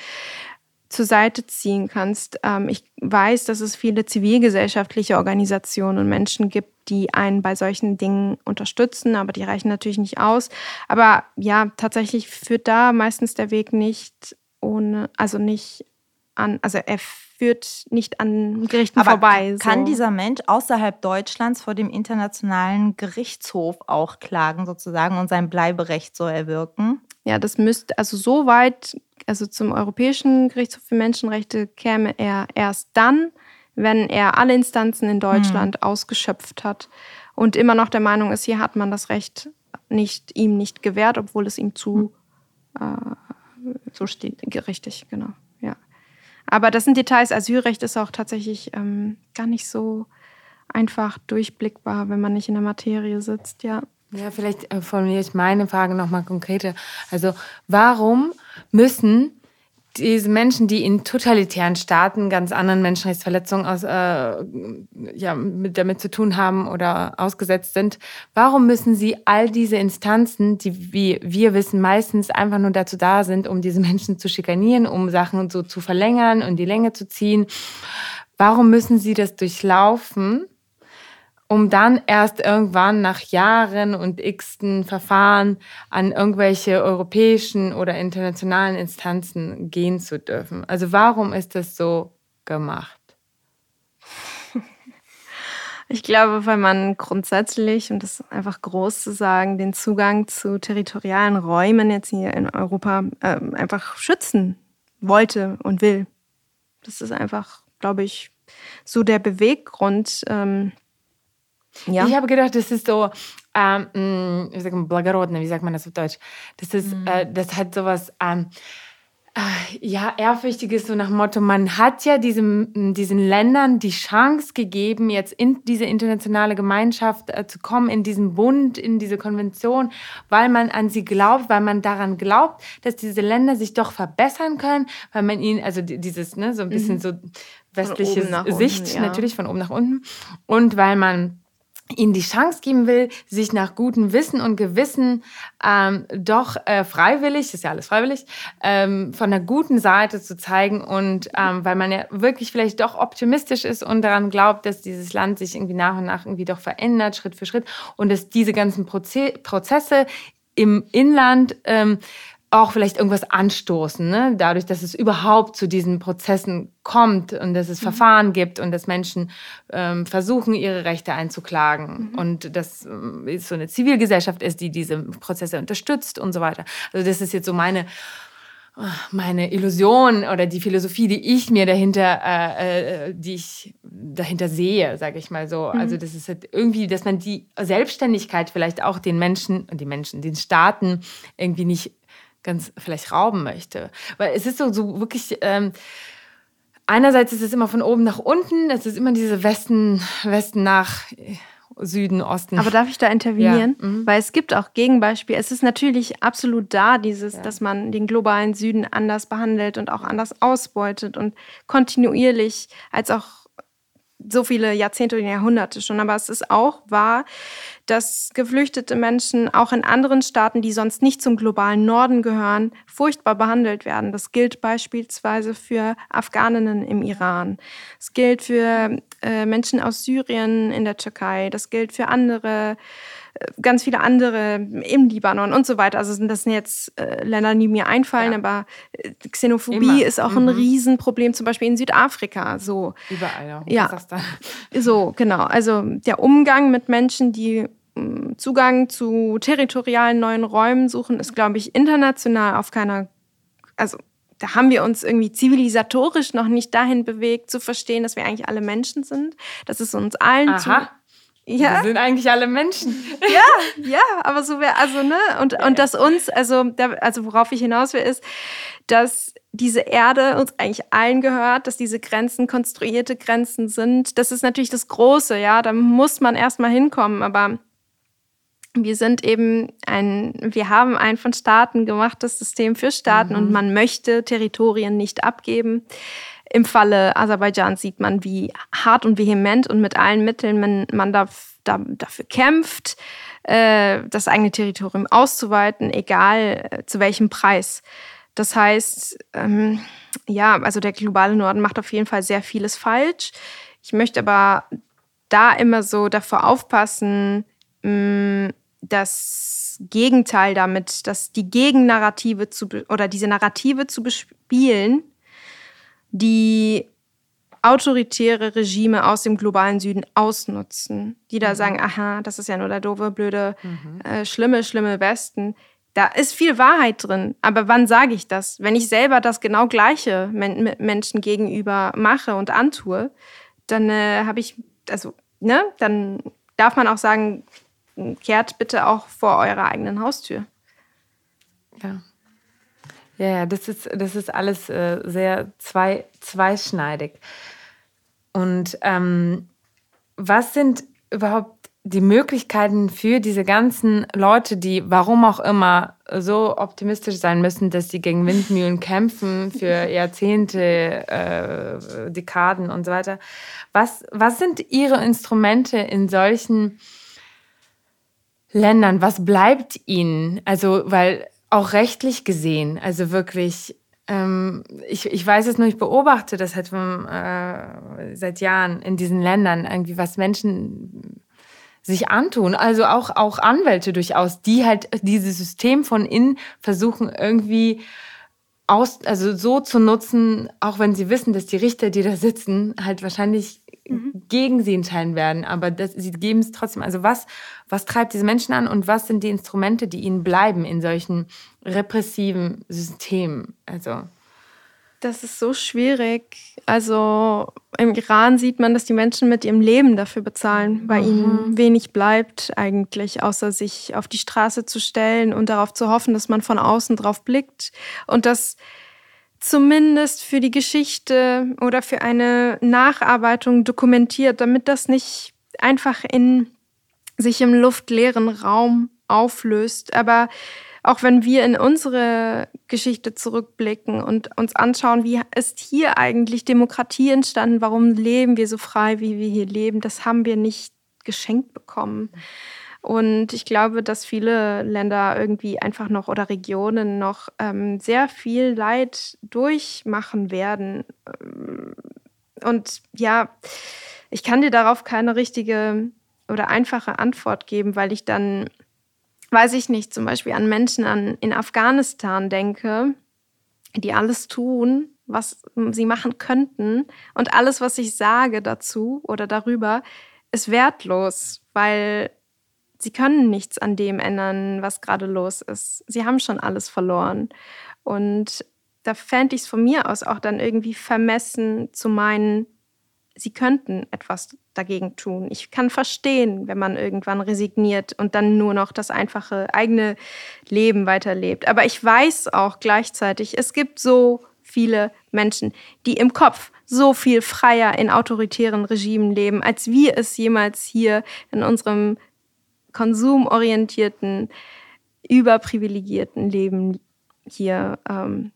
C: zur Seite ziehen kannst. Ähm, ich weiß, dass es viele zivilgesellschaftliche Organisationen und Menschen gibt, die einen bei solchen Dingen unterstützen, aber die reichen natürlich nicht aus. Aber ja, tatsächlich führt da meistens der Weg nicht ohne, also nicht an, also er führt nicht an Gerichten Aber vorbei.
A: Kann so. dieser Mensch außerhalb Deutschlands vor dem Internationalen Gerichtshof auch klagen sozusagen und sein Bleiberecht so erwirken?
C: Ja, das müsste, also so weit, also zum Europäischen Gerichtshof für Menschenrechte käme er erst dann, wenn er alle Instanzen in Deutschland mhm. ausgeschöpft hat und immer noch der Meinung ist, hier hat man das Recht nicht, ihm nicht gewährt, obwohl es ihm zu mhm. äh, so steht. Richtig, genau. Aber das sind Details. Asylrecht ist auch tatsächlich ähm, gar nicht so einfach durchblickbar, wenn man nicht in der Materie sitzt, ja.
B: Ja, vielleicht äh, formuliere ich meine Frage nochmal konkreter. Also, warum müssen diese Menschen, die in totalitären Staaten ganz anderen Menschenrechtsverletzungen aus, äh, ja, mit, damit zu tun haben oder ausgesetzt sind, warum müssen sie all diese Instanzen, die, wie wir wissen, meistens einfach nur dazu da sind, um diese Menschen zu schikanieren, um Sachen so zu verlängern und die Länge zu ziehen, warum müssen sie das durchlaufen? Um dann erst irgendwann nach Jahren und x-ten Verfahren an irgendwelche europäischen oder internationalen Instanzen gehen zu dürfen. Also warum ist das so gemacht?
C: Ich glaube, weil man grundsätzlich, und das einfach groß zu sagen, den Zugang zu territorialen Räumen jetzt hier in Europa äh, einfach schützen wollte und will. Das ist einfach, glaube ich, so der Beweggrund. Ähm,
B: ja. Ich habe gedacht, das ist so, ähm, mm, wie sagt man, благородно, wie sagt man das auf Deutsch? Das ist, mhm. äh, das hat sowas, ähm, äh, ja, ehrfürchtiges, so nach dem Motto, man hat ja diesem, diesen Ländern die Chance gegeben, jetzt in diese internationale Gemeinschaft äh, zu kommen, in diesen Bund, in diese Konvention, weil man an sie glaubt, weil man daran glaubt, dass diese Länder sich doch verbessern können, weil man ihnen, also dieses, ne, so ein bisschen mhm. so westliche Sicht, unten, ja. natürlich von oben nach unten, und weil man ihnen die Chance geben will, sich nach gutem Wissen und Gewissen ähm, doch äh, freiwillig, ist ja alles freiwillig, ähm, von der guten Seite zu zeigen und ähm, weil man ja wirklich vielleicht doch optimistisch ist und daran glaubt, dass dieses Land sich irgendwie nach und nach irgendwie doch verändert, Schritt für Schritt und dass diese ganzen Proze Prozesse im Inland ähm, auch vielleicht irgendwas anstoßen, ne? dadurch, dass es überhaupt zu diesen Prozessen kommt und dass es mhm. Verfahren gibt und dass Menschen ähm, versuchen, ihre Rechte einzuklagen mhm. und dass ähm, es so eine Zivilgesellschaft ist, die diese Prozesse unterstützt und so weiter. Also das ist jetzt so meine meine Illusion oder die Philosophie, die ich mir dahinter, äh, äh die ich dahinter sehe, sage ich mal so. Mhm. Also das ist halt irgendwie, dass man die Selbstständigkeit vielleicht auch den Menschen und die Menschen, den Staaten irgendwie nicht ganz vielleicht rauben möchte. Weil es ist so, so wirklich. Ähm, einerseits ist es immer von oben nach unten, es ist immer diese Westen, Westen nach Süden, Osten.
C: Aber darf ich da intervenieren? Ja. Mhm. Weil es gibt auch Gegenbeispiele. Es ist natürlich absolut da, dieses, ja. dass man den globalen Süden anders behandelt und auch anders ausbeutet und kontinuierlich als auch so viele Jahrzehnte und Jahrhunderte schon. Aber es ist auch wahr, dass geflüchtete Menschen auch in anderen Staaten, die sonst nicht zum globalen Norden gehören, furchtbar behandelt werden. Das gilt beispielsweise für Afghaninnen im Iran. Es gilt für äh, Menschen aus Syrien in der Türkei. Das gilt für andere ganz viele andere im Libanon und so weiter. Also das sind jetzt äh, Länder, die mir einfallen, ja. aber äh, Xenophobie Immer. ist auch mhm. ein Riesenproblem, zum Beispiel in Südafrika. So.
B: Überall, ja.
C: ja. So, genau. Also der Umgang mit Menschen, die mm, Zugang zu territorialen neuen Räumen suchen, ist, glaube ich, international auf keiner, also da haben wir uns irgendwie zivilisatorisch noch nicht dahin bewegt, zu verstehen, dass wir eigentlich alle Menschen sind, dass es uns allen
B: zu ja. Wir sind eigentlich alle Menschen.
C: Ja, ja, aber so wäre, also, ne, und, und dass uns, also, der, also worauf ich hinaus will, ist, dass diese Erde uns eigentlich allen gehört, dass diese Grenzen konstruierte Grenzen sind. Das ist natürlich das Große, ja, da muss man erstmal hinkommen, aber wir sind eben ein, wir haben ein von Staaten gemachtes System für Staaten mhm. und man möchte Territorien nicht abgeben. Im Falle Aserbaidschans sieht man, wie hart und vehement und mit allen Mitteln man, man da, da, dafür kämpft, äh, das eigene Territorium auszuweiten, egal äh, zu welchem Preis. Das heißt, ähm, ja, also der globale Norden macht auf jeden Fall sehr vieles falsch. Ich möchte aber da immer so davor aufpassen, mh, mm, das Gegenteil damit, dass die Gegennarrative zu oder diese Narrative zu bespielen, die autoritäre Regime aus dem globalen Süden ausnutzen, die da mhm. sagen, aha, das ist ja nur der doofe, blöde, mhm. äh, schlimme, schlimme Westen. Da ist viel Wahrheit drin. Aber wann sage ich das? Wenn ich selber das genau gleiche men Menschen gegenüber mache und antue, dann äh, habe ich, also, ne, dann darf man auch sagen, kehrt bitte auch vor eurer eigenen Haustür.
B: Ja. Ja, ja, das ist, das ist alles äh, sehr zwei, zweischneidig. Und ähm, was sind überhaupt die Möglichkeiten für diese ganzen Leute, die warum auch immer so optimistisch sein müssen, dass sie gegen Windmühlen kämpfen für Jahrzehnte, äh, Dekaden und so weiter? Was, was sind ihre Instrumente in solchen Ländern? Was bleibt ihnen? Also, weil auch rechtlich gesehen, also wirklich, ähm, ich, ich weiß es nur, ich beobachte das halt vom, äh, seit Jahren in diesen Ländern, irgendwie, was Menschen sich antun. Also auch, auch Anwälte durchaus, die halt dieses System von innen versuchen irgendwie aus, also so zu nutzen, auch wenn sie wissen, dass die Richter, die da sitzen, halt wahrscheinlich mhm. gegen sie entscheiden werden. Aber das, sie geben es trotzdem. Also was, was treibt diese Menschen an und was sind die Instrumente, die ihnen bleiben in solchen repressiven Systemen? Also
C: das ist so schwierig. Also im Iran sieht man, dass die Menschen mit ihrem Leben dafür bezahlen, weil mhm. ihnen wenig bleibt eigentlich, außer sich auf die Straße zu stellen und darauf zu hoffen, dass man von außen drauf blickt und dass zumindest für die Geschichte oder für eine Nacharbeitung dokumentiert, damit das nicht einfach in sich im luftleeren Raum auflöst. Aber auch wenn wir in unsere Geschichte zurückblicken und uns anschauen, wie ist hier eigentlich Demokratie entstanden, warum leben wir so frei, wie wir hier leben, das haben wir nicht geschenkt bekommen. Und ich glaube, dass viele Länder irgendwie einfach noch oder Regionen noch ähm, sehr viel Leid durchmachen werden. Und ja, ich kann dir darauf keine richtige oder einfache Antwort geben, weil ich dann weiß ich nicht, zum Beispiel an Menschen an, in Afghanistan denke, die alles tun, was sie machen könnten. Und alles, was ich sage dazu oder darüber, ist wertlos, weil sie können nichts an dem ändern, was gerade los ist. Sie haben schon alles verloren. Und da fände ich es von mir aus auch dann irgendwie vermessen zu meinen, sie könnten etwas dagegen tun. Ich kann verstehen, wenn man irgendwann resigniert und dann nur noch das einfache eigene Leben weiterlebt. Aber ich weiß auch gleichzeitig, es gibt so viele Menschen, die im Kopf so viel freier in autoritären Regimen leben, als wir es jemals hier in unserem konsumorientierten, überprivilegierten Leben hier ähm,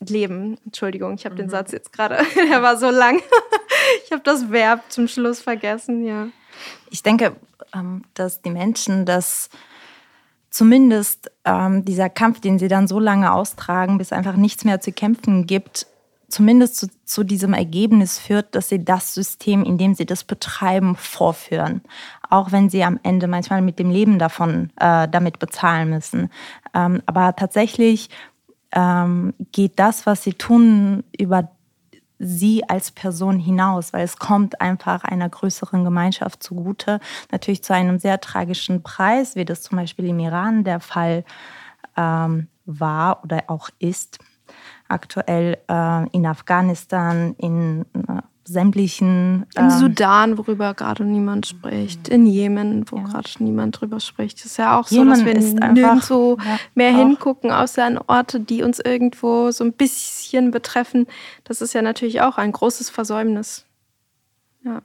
C: leben. Entschuldigung, ich habe mhm. den Satz jetzt gerade, der war so lang. ich habe das Verb zum Schluss vergessen, ja.
A: Ich denke, ähm, dass die Menschen das zumindest ähm, dieser Kampf, den sie dann so lange austragen, bis einfach nichts mehr zu kämpfen gibt, zumindest zu, zu, diesem Ergebnis führt, dass sie das System, in dem sie das betreiben, vorführen. Auch wenn sie am Ende manchmal mit dem Leben davon äh, damit bezahlen müssen. Ähm, aber tatsächlich ähm, geht das, was sie tun, über sie als Person hinaus, weil es kommt einfach einer größeren Gemeinschaft zugute, natürlich zu einem sehr tragischen Preis, wie das zum Beispiel im Iran der Fall ähm, war oder auch ist. Aktuell äh, in Afghanistan, in äh, sämtlichen.
C: Im ähm, Sudan, worüber gerade niemand spricht. In Jemen, wo ja. gerade niemand drüber spricht. Das ist ja auch so, Jemen dass wir ist nirgendwo ja, mehr auch. hingucken, außer an Orte, die uns irgendwo so ein bisschen betreffen. Das ist ja natürlich auch ein großes Versäumnis. Ja.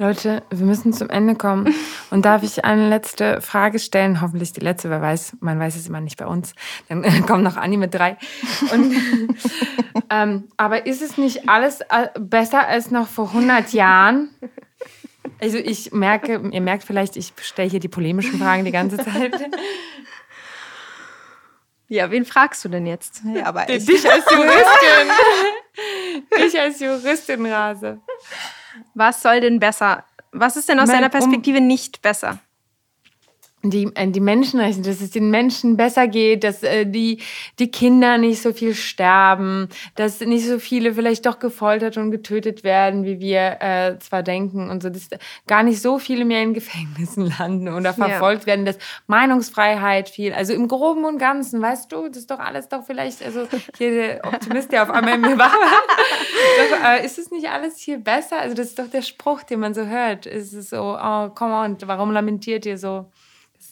B: Leute, wir müssen zum Ende kommen. Und darf ich eine letzte Frage stellen? Hoffentlich die letzte, wer weiß, man weiß es immer nicht bei uns. Dann kommt noch Anni mit drei. Und, ähm, aber ist es nicht alles äh, besser als noch vor 100 Jahren? Also ich merke, ihr merkt vielleicht, ich stelle hier die polemischen Fragen die ganze Zeit.
C: Ja, wen fragst du denn jetzt?
B: Ja, aber dich als Juristin. dich als Juristin, Rase.
C: Was soll denn besser? Was ist denn aus deiner Perspektive um, nicht besser?
B: Die, äh, die Menschenrechte, dass es den Menschen besser geht, dass äh, die, die Kinder nicht so viel sterben, dass nicht so viele vielleicht doch gefoltert und getötet werden, wie wir äh, zwar denken und so, dass gar nicht so viele mehr in Gefängnissen landen oder verfolgt ja. werden, dass Meinungsfreiheit viel, also im Groben und Ganzen, weißt du, das ist doch alles doch vielleicht, also hier der Optimist, der auf einmal in mir war, doch, äh, ist es nicht alles hier besser? Also das ist doch der Spruch, den man so hört, ist es so, oh, come on, warum lamentiert ihr so?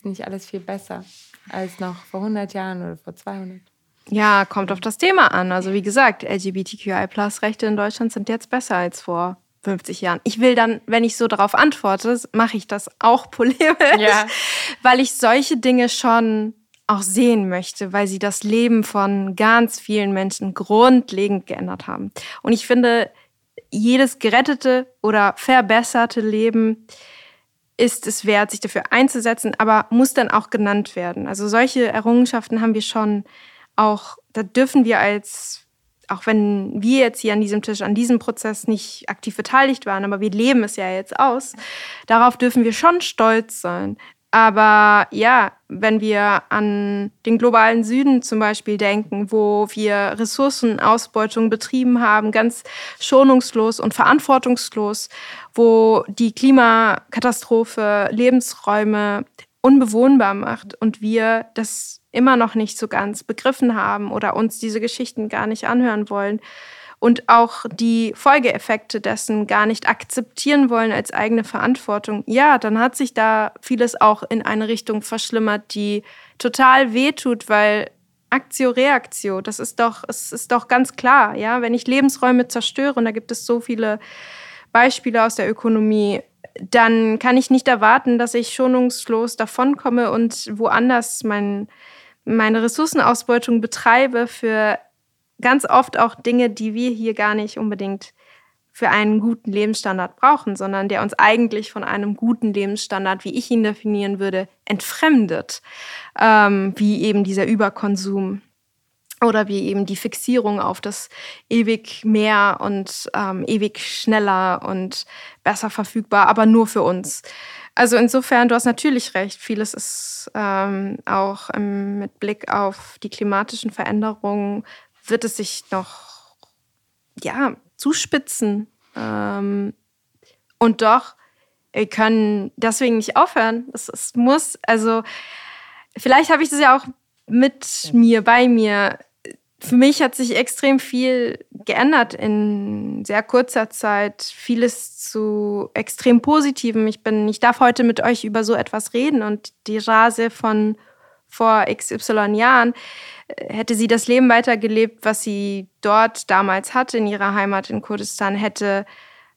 B: Nicht alles viel besser als noch vor 100 Jahren oder vor 200?
C: Ja, kommt auf das Thema an. Also wie gesagt, LGBTQI-Plus-Rechte in Deutschland sind jetzt besser als vor 50 Jahren. Ich will dann, wenn ich so darauf antworte, mache ich das auch polemisch, ja. weil ich solche Dinge schon auch sehen möchte, weil sie das Leben von ganz vielen Menschen grundlegend geändert haben. Und ich finde, jedes gerettete oder verbesserte Leben ist es wert, sich dafür einzusetzen, aber muss dann auch genannt werden. Also solche Errungenschaften haben wir schon auch, da dürfen wir als, auch wenn wir jetzt hier an diesem Tisch an diesem Prozess nicht aktiv beteiligt waren, aber wir leben es ja jetzt aus, darauf dürfen wir schon stolz sein. Aber ja, wenn wir an den globalen Süden zum Beispiel denken, wo wir Ressourcenausbeutung betrieben haben, ganz schonungslos und verantwortungslos, wo die Klimakatastrophe Lebensräume unbewohnbar macht und wir das immer noch nicht so ganz begriffen haben oder uns diese Geschichten gar nicht anhören wollen, und auch die Folgeeffekte dessen gar nicht akzeptieren wollen als eigene Verantwortung, ja, dann hat sich da vieles auch in eine Richtung verschlimmert, die total wehtut, weil Aktio Reaktio, das ist doch, es ist doch ganz klar, ja, wenn ich Lebensräume zerstöre, und da gibt es so viele Beispiele aus der Ökonomie, dann kann ich nicht erwarten, dass ich schonungslos davonkomme und woanders mein, meine Ressourcenausbeutung betreibe für ganz oft auch Dinge, die wir hier gar nicht unbedingt für einen guten Lebensstandard brauchen, sondern der uns eigentlich von einem guten Lebensstandard, wie ich ihn definieren würde, entfremdet, ähm, wie eben dieser Überkonsum oder wie eben die Fixierung auf das ewig mehr und ähm, ewig schneller und besser verfügbar, aber nur für uns. Also insofern, du hast natürlich recht, vieles ist ähm, auch ähm, mit Blick auf die klimatischen Veränderungen wird es sich noch ja, zuspitzen. Ähm, und doch, wir können deswegen nicht aufhören. Es, es muss, also vielleicht habe ich das ja auch mit mir, bei mir. Für mich hat sich extrem viel geändert in sehr kurzer Zeit. Vieles zu extrem Positivem. Ich bin, ich darf heute mit euch über so etwas reden und die Rase von vor XY Jahren hätte sie das Leben weitergelebt, was sie dort damals hatte in ihrer Heimat in Kurdistan, hätte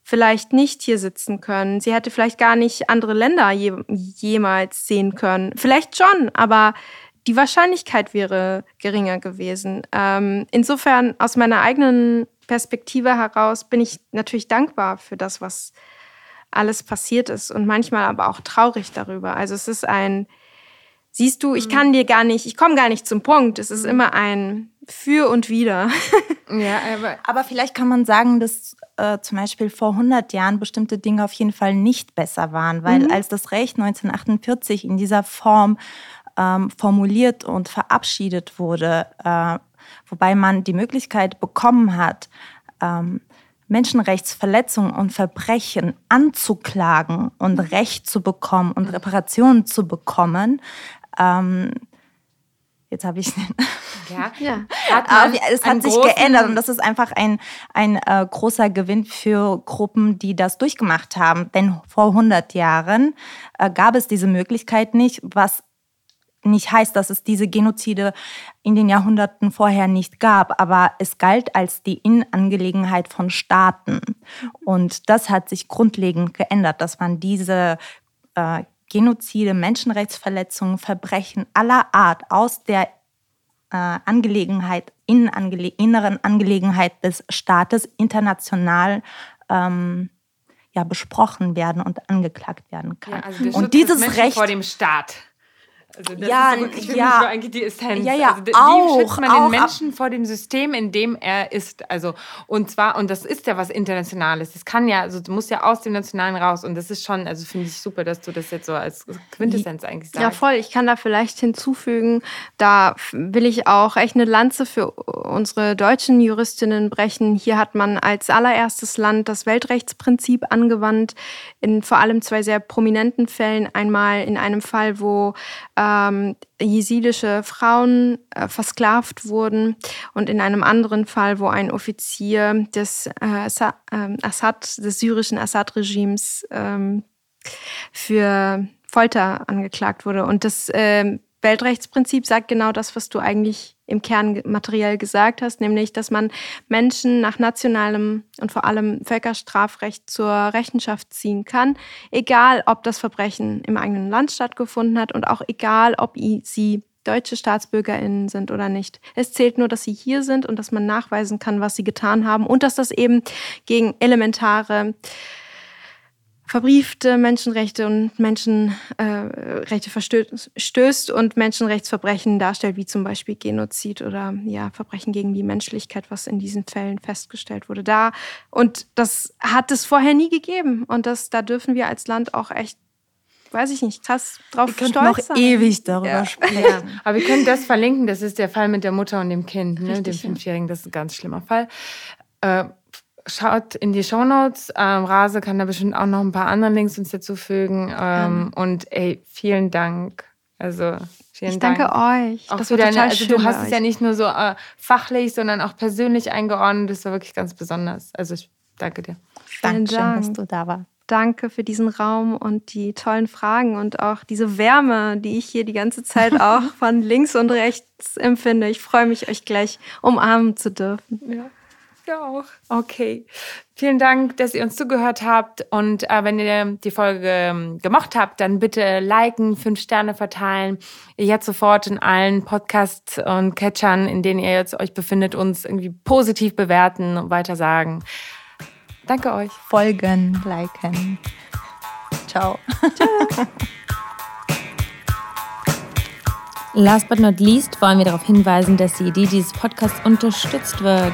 C: vielleicht nicht hier sitzen können. Sie hätte vielleicht gar nicht andere Länder je, jemals sehen können. Vielleicht schon, aber die Wahrscheinlichkeit wäre geringer gewesen. Ähm, insofern, aus meiner eigenen Perspektive heraus, bin ich natürlich dankbar für das, was alles passiert ist und manchmal aber auch traurig darüber. Also es ist ein Siehst du, ich mhm. kann dir gar nicht, ich komme gar nicht zum Punkt. Es ist mhm. immer ein Für und Wider.
A: ja, aber, aber vielleicht kann man sagen, dass äh, zum Beispiel vor 100 Jahren bestimmte Dinge auf jeden Fall nicht besser waren, weil mhm. als das Recht 1948 in dieser Form ähm, formuliert und verabschiedet wurde, äh, wobei man die Möglichkeit bekommen hat, ähm, Menschenrechtsverletzungen und Verbrechen anzuklagen und Recht zu bekommen und Reparationen zu bekommen, ähm, jetzt habe ich ja, ja. Es hat sich geändert und das ist einfach ein, ein äh, großer Gewinn für Gruppen, die das durchgemacht haben. Denn vor 100 Jahren äh, gab es diese Möglichkeit nicht, was nicht heißt, dass es diese Genozide in den Jahrhunderten vorher nicht gab, aber es galt als die Innenangelegenheit von Staaten. Und das hat sich grundlegend geändert, dass man diese äh, Genozide, Menschenrechtsverletzungen, Verbrechen aller Art aus der äh, Angelegenheit, Innenange inneren Angelegenheit des Staates international ähm, ja, besprochen werden und angeklagt werden kann. Ja,
B: also und dieses Recht
A: vor dem Staat.
B: Also das
A: Ja,
B: ist wirklich für
A: ja.
B: mich so eigentlich die Essenz.
A: Ja, ja,
B: also, wie
A: auch,
B: schützt man
A: auch,
B: den Menschen vor dem System, in dem er ist? Also und zwar und das ist ja was Internationales. Das kann ja, also du musst ja aus dem Nationalen raus und das ist schon, also finde ich super, dass du das jetzt so als Quintessenz eigentlich sagst.
C: Ja, voll. Ich kann da vielleicht hinzufügen, da will ich auch echt eine Lanze für unsere deutschen Juristinnen brechen. Hier hat man als allererstes Land das Weltrechtsprinzip angewandt, in vor allem zwei sehr prominenten Fällen. Einmal in einem Fall, wo ähm, jesidische Frauen äh, versklavt wurden und in einem anderen Fall, wo ein Offizier des, äh, ähm, Assad, des syrischen Assad-Regimes ähm, für Folter angeklagt wurde. Und das ähm, Weltrechtsprinzip sagt genau das, was du eigentlich im Kern materiell gesagt hast, nämlich, dass man Menschen nach nationalem und vor allem Völkerstrafrecht zur Rechenschaft ziehen kann, egal ob das Verbrechen im eigenen Land stattgefunden hat und auch egal, ob sie deutsche StaatsbürgerInnen sind oder nicht. Es zählt nur, dass sie hier sind und dass man nachweisen kann, was sie getan haben und dass das eben gegen elementare verbriefte Menschenrechte und Menschenrechte äh, verstößt und Menschenrechtsverbrechen darstellt, wie zum Beispiel Genozid oder ja, Verbrechen gegen die Menschlichkeit, was in diesen Fällen festgestellt wurde. Da und das hat es vorher nie gegeben. Und das, da dürfen wir als Land auch echt, weiß ich nicht, krass drauf
A: Wir
C: stolz
A: noch
C: sein.
A: ewig darüber
C: Ja.
A: sprechen.
B: Ja, aber wir können das verlinken. Das ist der Fall mit der Mutter und dem Kind, ne? dem
C: Richtig.
B: Fünfjährigen. Das ist ein ganz schlimmer Fall. Äh, schaut in die Shownotes. Ähm, Rase kann da bestimmt auch noch ein paar andere Links uns dazu fügen. Ähm, und ey, vielen Dank. Also vielen
C: Ich
B: Dank.
C: danke euch.
B: Auch
C: das war
B: deine,
C: total
B: also
C: schön
B: du hast es ja nicht nur so äh, fachlich, sondern auch persönlich eingeordnet. Das war wirklich ganz besonders. Also ich danke dir.
C: Vielen
A: Dankeschön,
C: Dank.
A: dass du da warst.
C: Danke für diesen Raum und die tollen Fragen und auch diese Wärme, die ich hier die ganze Zeit auch von links und rechts empfinde. Ich freue mich, euch gleich umarmen zu dürfen.
B: Ja. Ja, auch. Okay. Vielen Dank, dass ihr uns zugehört habt. Und äh, wenn ihr die Folge ähm, gemocht habt, dann bitte liken, fünf Sterne verteilen. Jetzt sofort in allen Podcasts und Catchern, in denen ihr jetzt euch befindet, uns irgendwie positiv bewerten und weiter sagen. Danke euch.
A: Folgen, liken. Ciao.
D: Last but not least wollen wir darauf hinweisen, dass die Idee dieses Podcasts unterstützt wird.